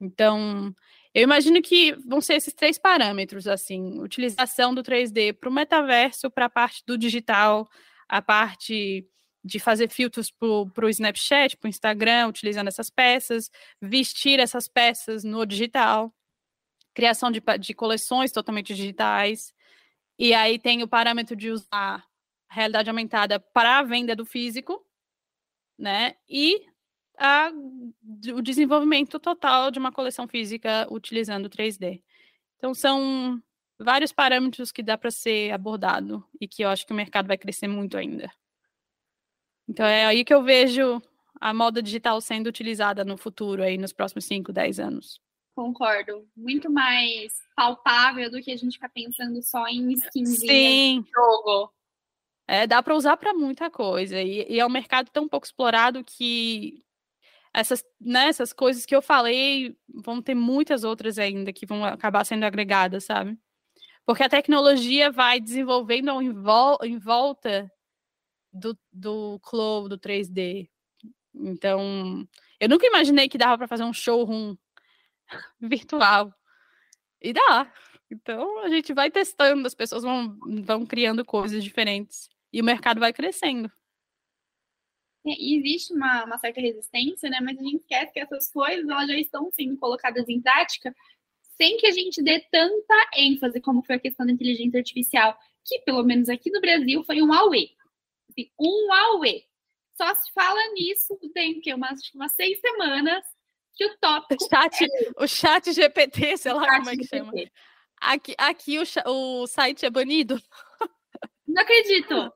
Então, eu imagino que vão ser esses três parâmetros, assim, utilização do 3D para o metaverso, para a parte do digital, a parte de fazer filtros para o Snapchat, para o Instagram, utilizando essas peças, vestir essas peças no digital, criação de, de coleções totalmente digitais, e aí tem o parâmetro de usar realidade aumentada para a venda do físico, né? E a, o desenvolvimento total de uma coleção física utilizando 3D. Então, são vários parâmetros que dá para ser abordado e que eu acho que o mercado vai crescer muito ainda. Então, é aí que eu vejo a moda digital sendo utilizada no futuro, aí nos próximos 5, 10 anos. Concordo. Muito mais palpável do que a gente ficar pensando só em skinzinha Sim. de jogo. É, dá para usar para muita coisa. E, e, é um mercado tão pouco explorado que essas, né, essas coisas que eu falei vão ter muitas outras ainda que vão acabar sendo agregadas, sabe? Porque a tecnologia vai desenvolvendo em, vol em volta do, do Clow, do 3D. Então, eu nunca imaginei que dava para fazer um showroom virtual. E dá. Então, a gente vai testando, as pessoas vão, vão criando coisas diferentes. E o mercado vai crescendo. E existe uma, uma, certa resistência, né? Mas a gente esquece que essas coisas elas já estão sendo colocadas em prática sem que a gente dê tanta ênfase como foi a questão da inteligência artificial, que pelo menos aqui no Brasil foi um Huawei. Assim, um Huawei. Só se fala nisso tem que umas, umas seis semanas que o tópico. O chat, é... o chat GPT, sei lá como é que GPT. chama. Aqui, aqui o, o site é banido. Não acredito.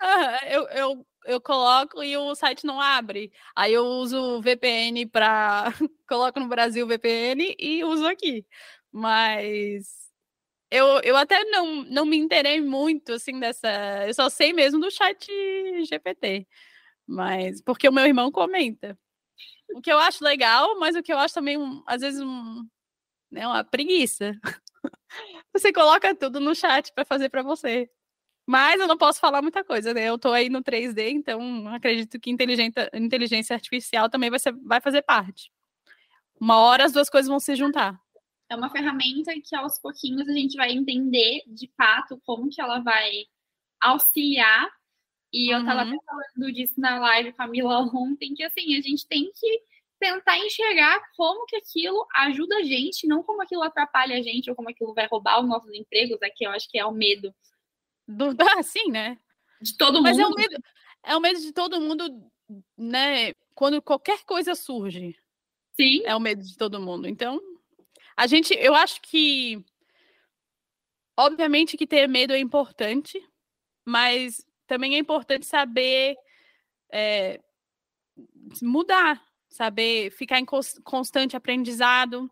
Ah, eu, eu eu coloco e o site não abre. Aí eu uso o VPN para. coloco no Brasil o VPN e uso aqui. Mas eu, eu até não, não me interei muito assim dessa. Eu só sei mesmo do chat GPT. Mas porque o meu irmão comenta. O que eu acho legal, mas o que eu acho também, às vezes, um, né, uma preguiça. Você coloca tudo no chat para fazer para você. Mas eu não posso falar muita coisa, né? Eu estou aí no 3D, então acredito que inteligência artificial também vai, ser, vai fazer parte. Uma hora as duas coisas vão se juntar. É uma ferramenta que aos pouquinhos a gente vai entender de fato como que ela vai auxiliar. E eu estava uhum. falando disso na live com a Mila ontem, que assim, a gente tem que tentar enxergar como que aquilo ajuda a gente, não como aquilo atrapalha a gente ou como aquilo vai roubar os nossos empregos, aqui eu acho que é o medo do, assim, né? De todo Mas mundo. Mas é o medo, é o medo de todo mundo, né? Quando qualquer coisa surge. Sim. É o medo de todo mundo. Então, a gente, eu acho que obviamente que ter medo é importante, mas também é importante saber é, mudar, saber ficar em constante aprendizado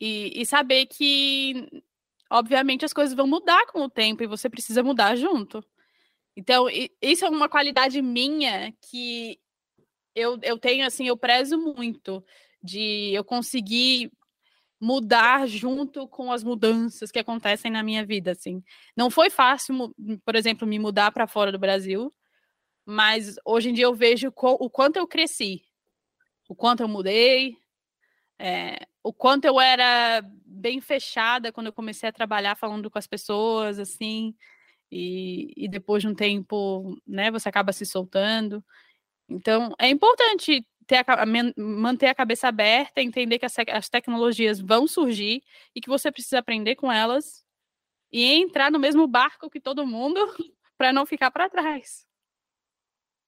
e, e saber que obviamente as coisas vão mudar com o tempo e você precisa mudar junto. Então, isso é uma qualidade minha que eu, eu tenho, assim, eu prezo muito de eu conseguir mudar junto com as mudanças que acontecem na minha vida, assim. Não foi fácil, por exemplo, me mudar para fora do Brasil, mas hoje em dia eu vejo o quanto eu cresci, o quanto eu mudei, é, o quanto eu era bem fechada quando eu comecei a trabalhar falando com as pessoas, assim, e, e depois de um tempo, né, você acaba se soltando. Então, é importante ter a, manter a cabeça aberta, entender que as, as tecnologias vão surgir e que você precisa aprender com elas e entrar no mesmo barco que todo mundo para não ficar para trás.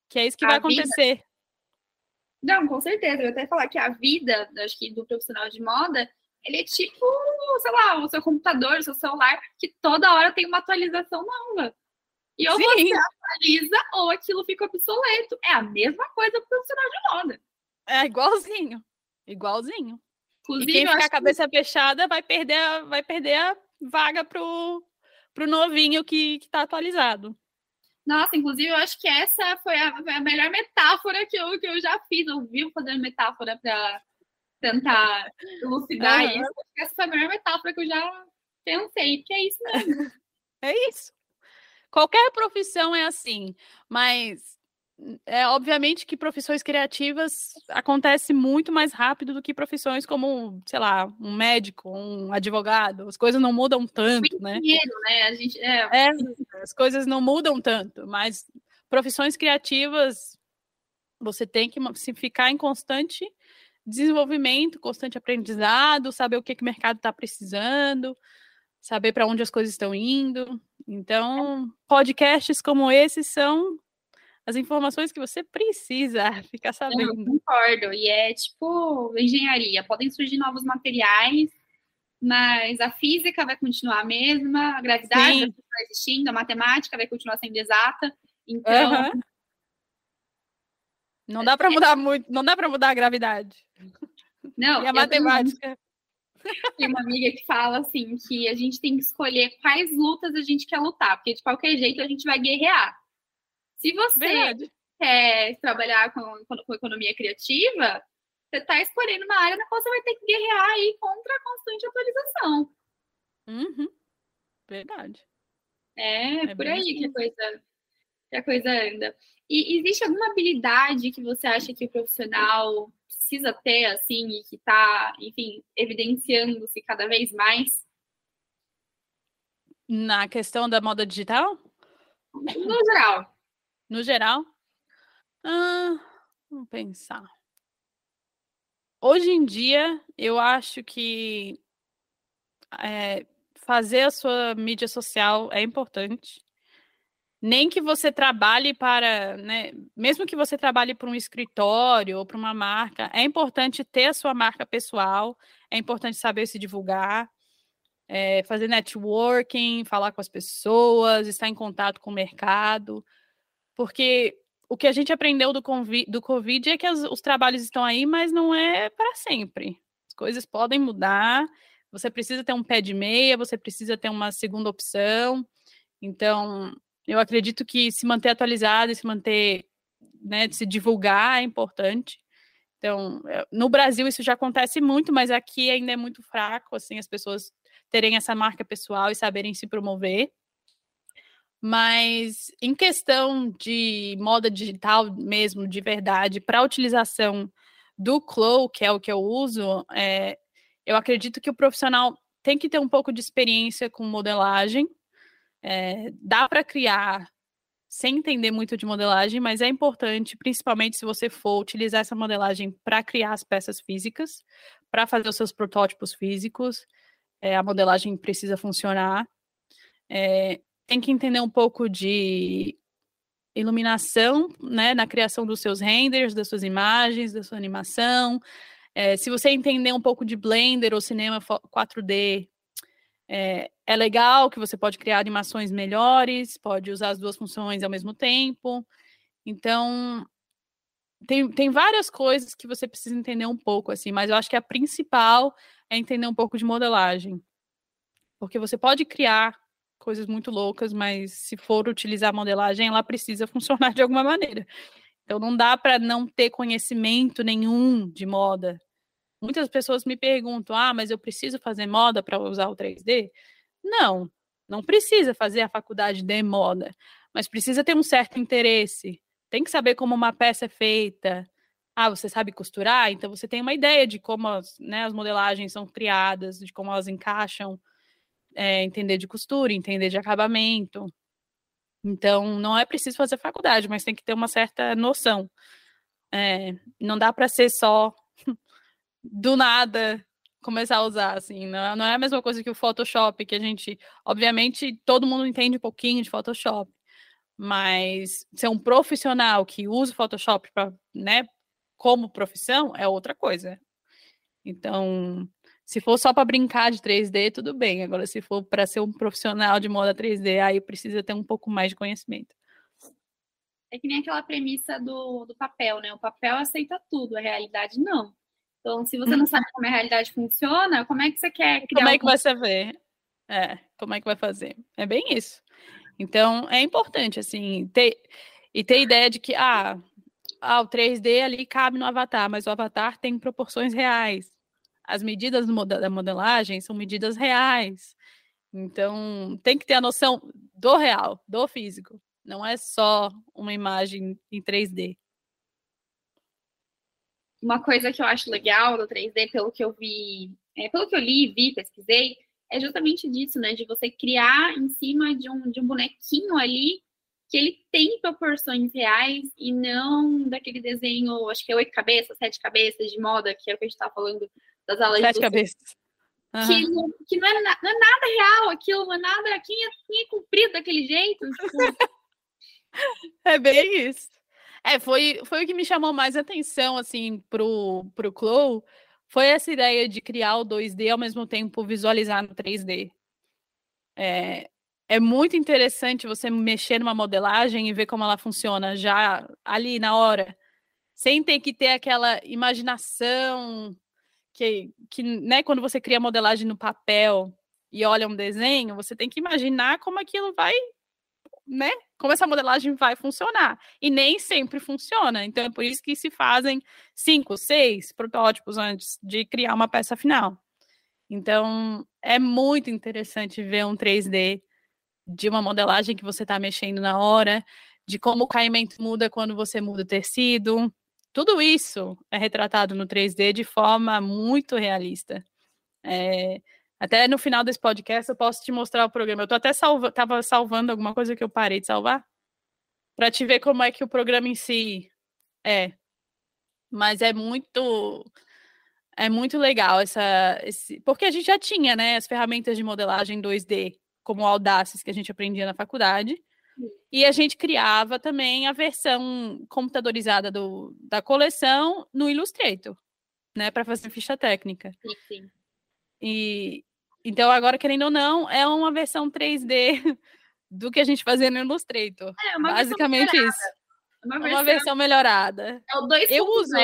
Que é isso que a vai acontecer. Vida não, com certeza. Eu até falar que a vida, acho que do profissional de moda, ele é tipo, sei lá, o seu computador, o seu celular, que toda hora tem uma atualização nova. E ou Sim. você atualiza ou aquilo fica obsoleto. É a mesma coisa pro profissional de moda. É igualzinho. Igualzinho. Inclusive, e quem ficar a cabeça que... fechada vai perder a, vai perder a vaga pro, pro novinho que, que tá atualizado. Nossa, inclusive, eu acho que essa foi a, a melhor metáfora que eu, que eu já fiz. Eu vivo fazendo metáfora para tentar elucidar uhum. isso. Essa foi a melhor metáfora que eu já pensei, que é isso mesmo. É isso. Qualquer profissão é assim, mas é obviamente que profissões criativas acontece muito mais rápido do que profissões como, sei lá, um médico, um advogado. As coisas não mudam tanto, né? Dinheiro, né? A gente, é... é... as coisas não mudam tanto, mas profissões criativas você tem que ficar em constante desenvolvimento, constante aprendizado, saber o que, que o mercado está precisando, saber para onde as coisas estão indo. Então, podcasts como esse são as informações que você precisa ficar sabendo. Eu concordo. E é tipo engenharia. Podem surgir novos materiais, mas a física vai continuar a mesma, a gravidade Sim. vai continuar existindo, a matemática vai continuar sendo exata. Então. Uhum. Não dá para mudar muito, não dá para mudar a gravidade. Não, e a matemática. Tem uma amiga que fala assim que a gente tem que escolher quais lutas a gente quer lutar, porque de qualquer jeito a gente vai guerrear. Se você Verdade. quer trabalhar com, com, economia criativa, você está escolhendo uma área na qual você vai ter que guerrear aí contra a constante atualização. Uhum. Verdade. É, é por aí assim. que a coisa que a coisa anda. E existe alguma habilidade que você acha que o profissional precisa ter, assim, e que está, enfim, evidenciando-se cada vez mais? Na questão da moda digital? No geral. No geral? Ah, vamos pensar. Hoje em dia, eu acho que é, fazer a sua mídia social é importante nem que você trabalhe para, né, mesmo que você trabalhe para um escritório ou para uma marca, é importante ter a sua marca pessoal, é importante saber se divulgar, é, fazer networking, falar com as pessoas, estar em contato com o mercado, porque o que a gente aprendeu do, do Covid é que as, os trabalhos estão aí, mas não é para sempre. As coisas podem mudar, você precisa ter um pé de meia, você precisa ter uma segunda opção. Então, eu acredito que se manter atualizado e se manter, né, se divulgar é importante. Então, é, no Brasil isso já acontece muito, mas aqui ainda é muito fraco, assim, as pessoas terem essa marca pessoal e saberem se promover. Mas em questão de moda digital mesmo, de verdade, para a utilização do Clow, que é o que eu uso, é, eu acredito que o profissional tem que ter um pouco de experiência com modelagem, é, dá para criar sem entender muito de modelagem, mas é importante, principalmente se você for utilizar essa modelagem para criar as peças físicas, para fazer os seus protótipos físicos, é, a modelagem precisa funcionar. É, tem que entender um pouco de iluminação, né, na criação dos seus renders, das suas imagens, da sua animação. É, se você entender um pouco de Blender ou cinema 4D, é, é legal que você pode criar animações melhores, pode usar as duas funções ao mesmo tempo. Então, tem, tem várias coisas que você precisa entender um pouco, assim, mas eu acho que a principal é entender um pouco de modelagem. Porque você pode criar coisas muito loucas, mas se for utilizar a modelagem, ela precisa funcionar de alguma maneira. Então não dá para não ter conhecimento nenhum de moda. Muitas pessoas me perguntam: ah, mas eu preciso fazer moda para usar o 3D? Não, não precisa fazer a faculdade de moda, mas precisa ter um certo interesse. Tem que saber como uma peça é feita. Ah, você sabe costurar? Então você tem uma ideia de como as, né, as modelagens são criadas, de como elas encaixam, é, entender de costura, entender de acabamento. Então, não é preciso fazer faculdade, mas tem que ter uma certa noção. É, não dá para ser só do nada começar a usar, assim, não, é, não é a mesma coisa que o Photoshop, que a gente, obviamente, todo mundo entende um pouquinho de Photoshop, mas ser um profissional que usa o Photoshop para, né, como profissão é outra coisa. Então, se for só para brincar de 3D, tudo bem. Agora, se for para ser um profissional de moda 3D, aí precisa ter um pouco mais de conhecimento. É que nem aquela premissa do, do papel, né? O papel aceita tudo, a realidade não. Então, se você não sabe como a realidade funciona, como é que você quer criar? Como é que vai saber? É, como é que vai fazer? É bem isso. Então, é importante, assim, ter e ter ideia de que, ah, ah, o 3D ali cabe no avatar, mas o avatar tem proporções reais. As medidas da modelagem são medidas reais. Então, tem que ter a noção do real, do físico. Não é só uma imagem em 3D uma coisa que eu acho legal do 3D, pelo que eu vi, é, pelo que eu li, vi, pesquisei, é justamente disso, né? De você criar em cima de um, de um bonequinho ali que ele tem proporções reais e não daquele desenho, acho que é oito cabeças, sete cabeças de moda, que é o que a gente estava falando das aulas sete de cabeças. Uhum. Que, não, que não, é, não é nada real aquilo, não é nada. Quem é, quem é comprido daquele jeito? Tipo... é bem isso. É, foi, foi o que me chamou mais atenção, assim, pro, pro Clow, foi essa ideia de criar o 2D e ao mesmo tempo visualizar no 3D. É, é muito interessante você mexer numa modelagem e ver como ela funciona já ali na hora, sem ter que ter aquela imaginação que, que né, quando você cria modelagem no papel e olha um desenho, você tem que imaginar como aquilo vai, né? Como essa modelagem vai funcionar. E nem sempre funciona. Então é por isso que se fazem cinco, seis protótipos antes de criar uma peça final. Então é muito interessante ver um 3D de uma modelagem que você está mexendo na hora, de como o caimento muda quando você muda o tecido. Tudo isso é retratado no 3D de forma muito realista. É, até no final desse podcast eu posso te mostrar o programa. Eu tô até salva, tava salvando alguma coisa que eu parei de salvar para te ver como é que o programa em si é. Mas é muito é muito legal essa esse, porque a gente já tinha, né, as ferramentas de modelagem 2D como o Audaces que a gente aprendia na faculdade. E a gente criava também a versão computadorizada do, da coleção no Illustrator, né, para fazer ficha técnica. Sim, sim. E então agora querendo ou não, é uma versão 3D do que a gente fazia no Illustrator. É, uma Basicamente versão isso. Uma Uma versão, versão melhorada. é o 2.0. Eu uso.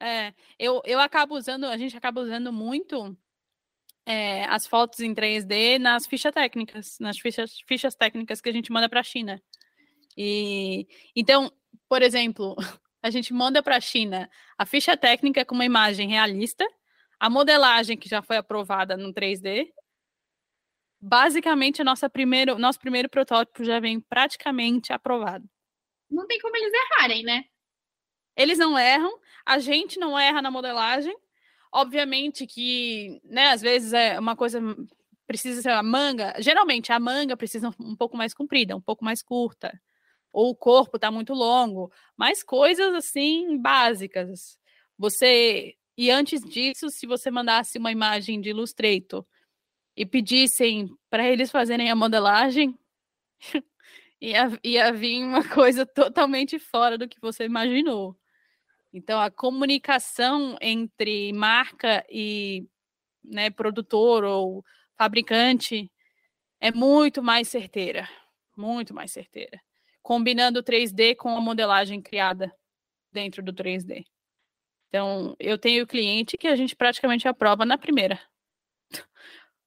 É, eu, eu acabo usando, a gente acaba usando muito é, as fotos em 3D nas fichas técnicas, nas fichas, fichas técnicas que a gente manda para a China. E então, por exemplo, a gente manda para a China a ficha técnica com uma imagem realista, a modelagem que já foi aprovada no 3D. Basicamente, a nossa primeiro, nosso primeiro protótipo já vem praticamente aprovado. Não tem como eles errarem, né? Eles não erram, a gente não erra na modelagem. Obviamente que, né, às vezes é uma coisa precisa ser a manga, geralmente a manga precisa um pouco mais comprida, um pouco mais curta, ou o corpo está muito longo, mas coisas assim básicas. Você e antes disso, se você mandasse uma imagem de Illustrator e pedissem para eles fazerem a modelagem, ia, ia vir uma coisa totalmente fora do que você imaginou. Então, a comunicação entre marca e né, produtor ou fabricante é muito mais certeira, muito mais certeira, combinando o 3D com a modelagem criada dentro do 3D. Então, eu tenho cliente que a gente praticamente aprova na primeira.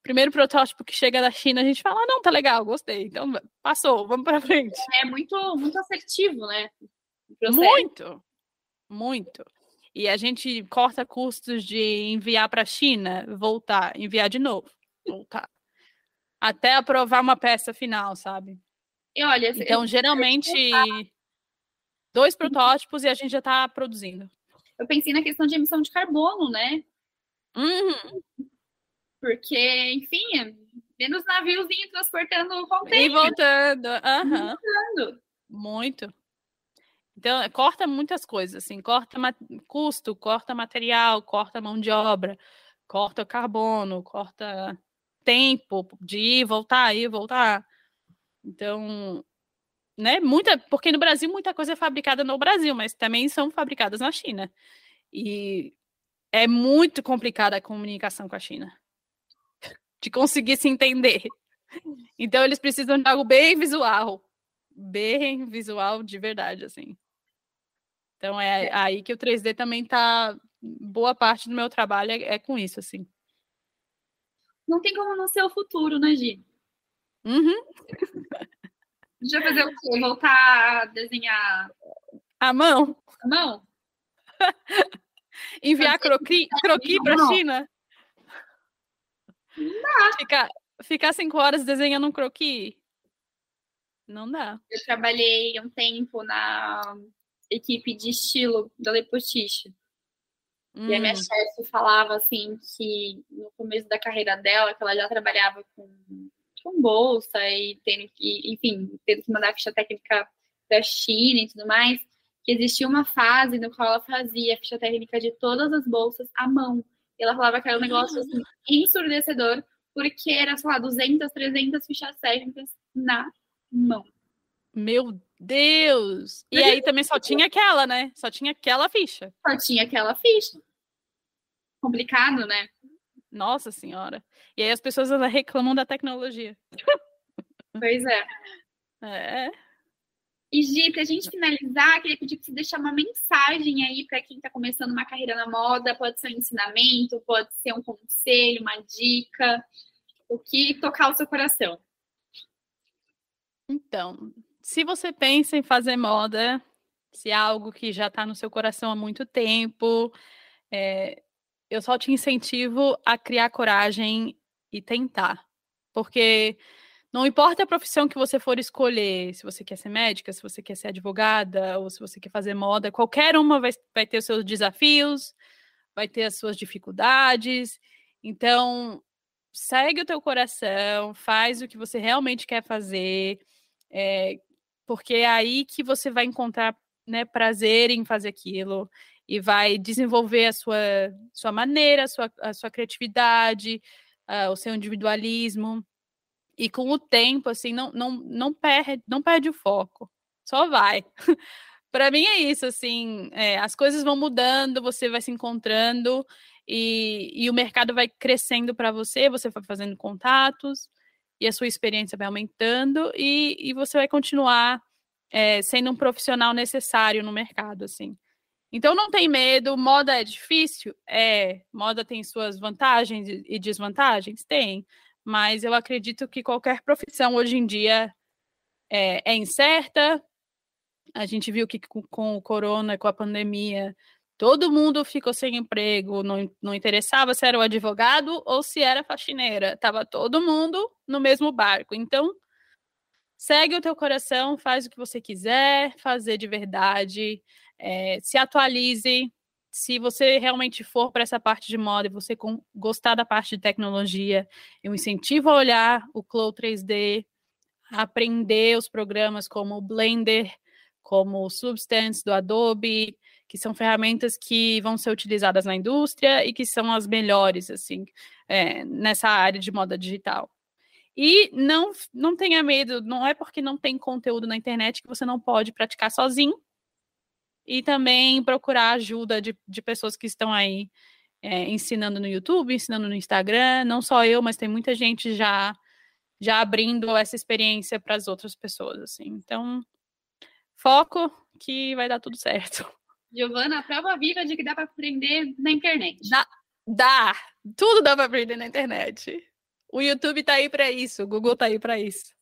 Primeiro protótipo que chega da China, a gente fala: ah, não, tá legal, gostei. Então, passou, vamos para frente. É muito, muito assertivo, né? Muito, muito. E a gente corta custos de enviar para a China, voltar, enviar de novo, voltar. Até aprovar uma peça final, sabe? E olha, Então, geralmente, dois protótipos e a gente já está produzindo. eu pensei na questão de emissão de carbono, né? Uhum. Porque, enfim, é menos naviozinho transportando o E container. voltando. aham. voltando. Muito. Então, é, corta muitas coisas, assim, corta custo, corta material, corta mão de obra, corta carbono, corta tempo de ir, voltar, ir, voltar. Então, né, muita, porque no Brasil muita coisa é fabricada no Brasil, mas também são fabricadas na China. E é muito complicada a comunicação com a China. De conseguir se entender. Então, eles precisam de algo bem visual bem visual de verdade, assim. Então é aí que o 3D também tá. Boa parte do meu trabalho é, é com isso, assim. Não tem como não ser o futuro, né, Gi? Uhum. A gente vai fazer o quê? Voltar a desenhar A mão, a mão? enviar croqui, croqui pra Não. China. Ficar, ficar cinco horas desenhando um croqui. Não dá. Eu trabalhei um tempo na equipe de estilo da Lepotiche. E a minha Hum, chefe falava assim que no começo da carreira dela, que ela já trabalhava com, com bolsa e tendo que, enfim, tendo que mandar ficha técnica da China e tudo mais, que existia uma fase no qual ela fazia a ficha técnica de todas as bolsas à mão. E ela falava que era um negócio assim, ensurdecedor, porque era, sei lá, 200, 300 fichas técnicas na mão. Meu Deus! E aí também só tinha aquela, né? Só tinha aquela ficha. Só tinha aquela ficha. Complicado, né? Nossa senhora. E aí as pessoas reclamam da tecnologia. Pois é. É. E Gi, para a gente finalizar, queria pedir que você deixar uma mensagem aí para quem está começando uma carreira na moda. Pode ser um ensinamento, pode ser um conselho, uma dica, o que tocar o seu coração. Então, se você pensa em fazer moda, se é algo que já está no seu coração há muito tempo, é, eu só te incentivo a criar coragem e tentar. Porque não importa a profissão que você for escolher, se você quer ser médica, se você quer ser advogada, ou se você quer fazer moda, qualquer uma vai, vai ter os seus desafios, vai ter as suas dificuldades. Então, segue o teu coração, faz o que você realmente quer fazer, é, porque é aí que você vai encontrar né, prazer em fazer aquilo e vai desenvolver a sua, sua maneira, a sua, a sua criatividade, uh, o seu individualismo. E com o tempo, assim, não, não, não, perde, não perde o foco. Só vai. para mim é isso, assim, é, as coisas vão mudando, você vai se encontrando e, e o mercado vai crescendo para você, você vai fazendo contatos e a sua experiência vai aumentando e, e você vai continuar é, sendo um profissional necessário no mercado, assim. Então não tem medo, moda é difícil? É, moda tem suas vantagens e desvantagens? Tem mas eu acredito que qualquer profissão hoje em dia é, é incerta. A gente viu que com, com, o corona, com a pandemia, todo mundo ficou sem emprego, não, não interessava se era o advogado ou se era faxineira, estava todo mundo no mesmo barco. Então, segue o teu coração, faz o que você quiser fazer de verdade, é, se atualize, se você realmente for para essa parte de moda e você com, gostar da parte de tecnologia, eu incentivo a olhar o Clow 3D, aprender os programas como o Blender, como o Substance do Adobe, que são ferramentas que vão ser utilizadas na indústria e que são as melhores, assim, é, nessa área de moda digital. E não, não tenha medo, não é porque não tem conteúdo na internet que você não pode praticar sozinho e também procurar ajuda de, de pessoas que estão aí é, ensinando no YouTube, ensinando no Instagram. Não só eu, mas tem muita gente já já abrindo essa experiência para as outras pessoas, assim. Então, foco que vai dar tudo certo. Giovana, a prova viva de que dá para aprender na internet. Dá, dá, tudo dá para aprender na internet. O YouTube tá aí para isso, o Google tá aí para isso.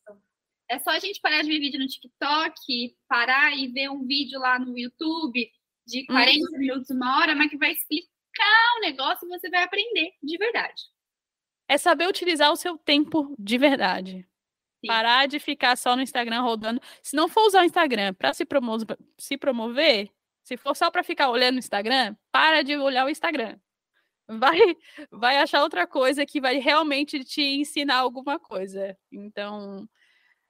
É só a gente parar de ver vídeo no TikTok, parar e ver um vídeo lá no YouTube de 40 uhum. minutos, uma hora, mas que vai explicar o negócio e você vai aprender de verdade. É saber utilizar o seu tempo de verdade. Sim. Parar de ficar só no Instagram rodando. Se não for usar o Instagram para se, promo se promover, se for só para ficar olhando o Instagram, para de olhar o Instagram. Vai, vai achar outra coisa que vai realmente te ensinar alguma coisa. Então,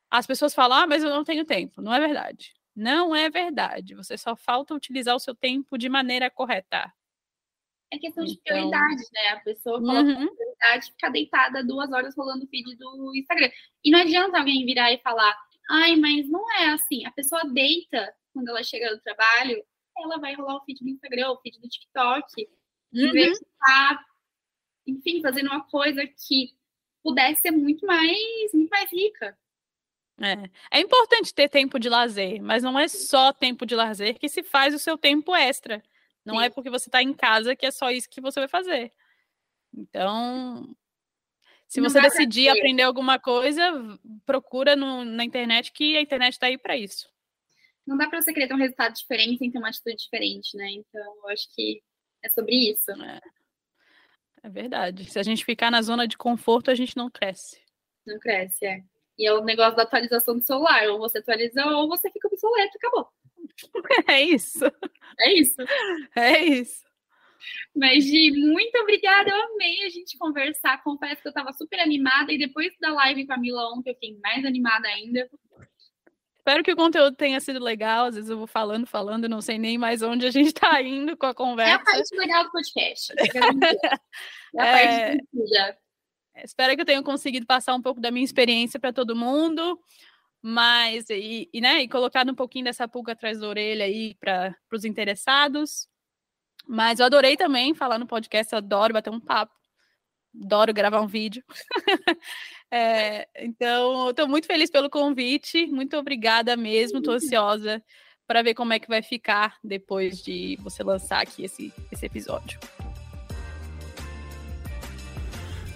as pessoas falam, ah, mas eu não tenho tempo. Não é verdade. Não é verdade. Você só falta utilizar o seu tempo de maneira correta. É questão de então... prioridade, né? A pessoa coloca uhum. prioridade ficar deitada duas horas rolando o feed do Instagram. E não adianta alguém virar e falar, ai, mas não é assim. A pessoa deita quando ela chega do trabalho, ela vai rolar o feed do Instagram, o feed do TikTok, uhum. vez de estar, enfim, fazendo uma coisa que pudesse ser muito mais, muito mais rica. É. é importante ter tempo de lazer, mas não é só tempo de lazer que se faz o seu tempo extra. Não é Sim. é porque você está em casa que é só isso que você vai fazer. Então, se não você decidir aprender alguma coisa, procura no, na internet que a internet está aí para isso. Não dá para você querer ter um resultado diferente sem ter uma atitude diferente, né? Então, eu acho que é sobre isso. É. é verdade. Se a gente ficar na zona de conforto, a gente não cresce. Não cresce, é. E é o negócio da atualização do celular. Ou você atualiza ou você fica obsoleto, acabou. É isso. É isso. É isso. Mas, Gi, muito obrigada. Eu amei a gente conversar. Confesso que eu estava super animada. E depois da live com a Mila ontem, eu fiquei mais animada ainda. Espero que o conteúdo tenha sido legal. Às vezes eu vou falando, falando, não sei nem mais onde a gente está indo com a conversa. É a parte legal do podcast. É a parte é... Espero que eu tenha conseguido passar um pouco da minha experiência para todo mundo. Mas, e, e, né, e colocado um pouquinho dessa pulga atrás da orelha aí para os interessados. Mas eu adorei também falar no podcast, adoro bater um papo, adoro gravar um vídeo. é, então, estou muito feliz pelo convite, muito obrigada mesmo, estou ansiosa para ver como é que vai ficar depois de você lançar aqui esse, esse episódio.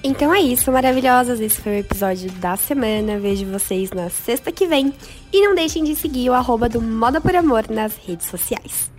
Então é isso, maravilhosas. Esse foi o episódio da semana. Vejo vocês na sexta que vem. E não deixem de seguir o arroba do Moda por Amor nas redes sociais.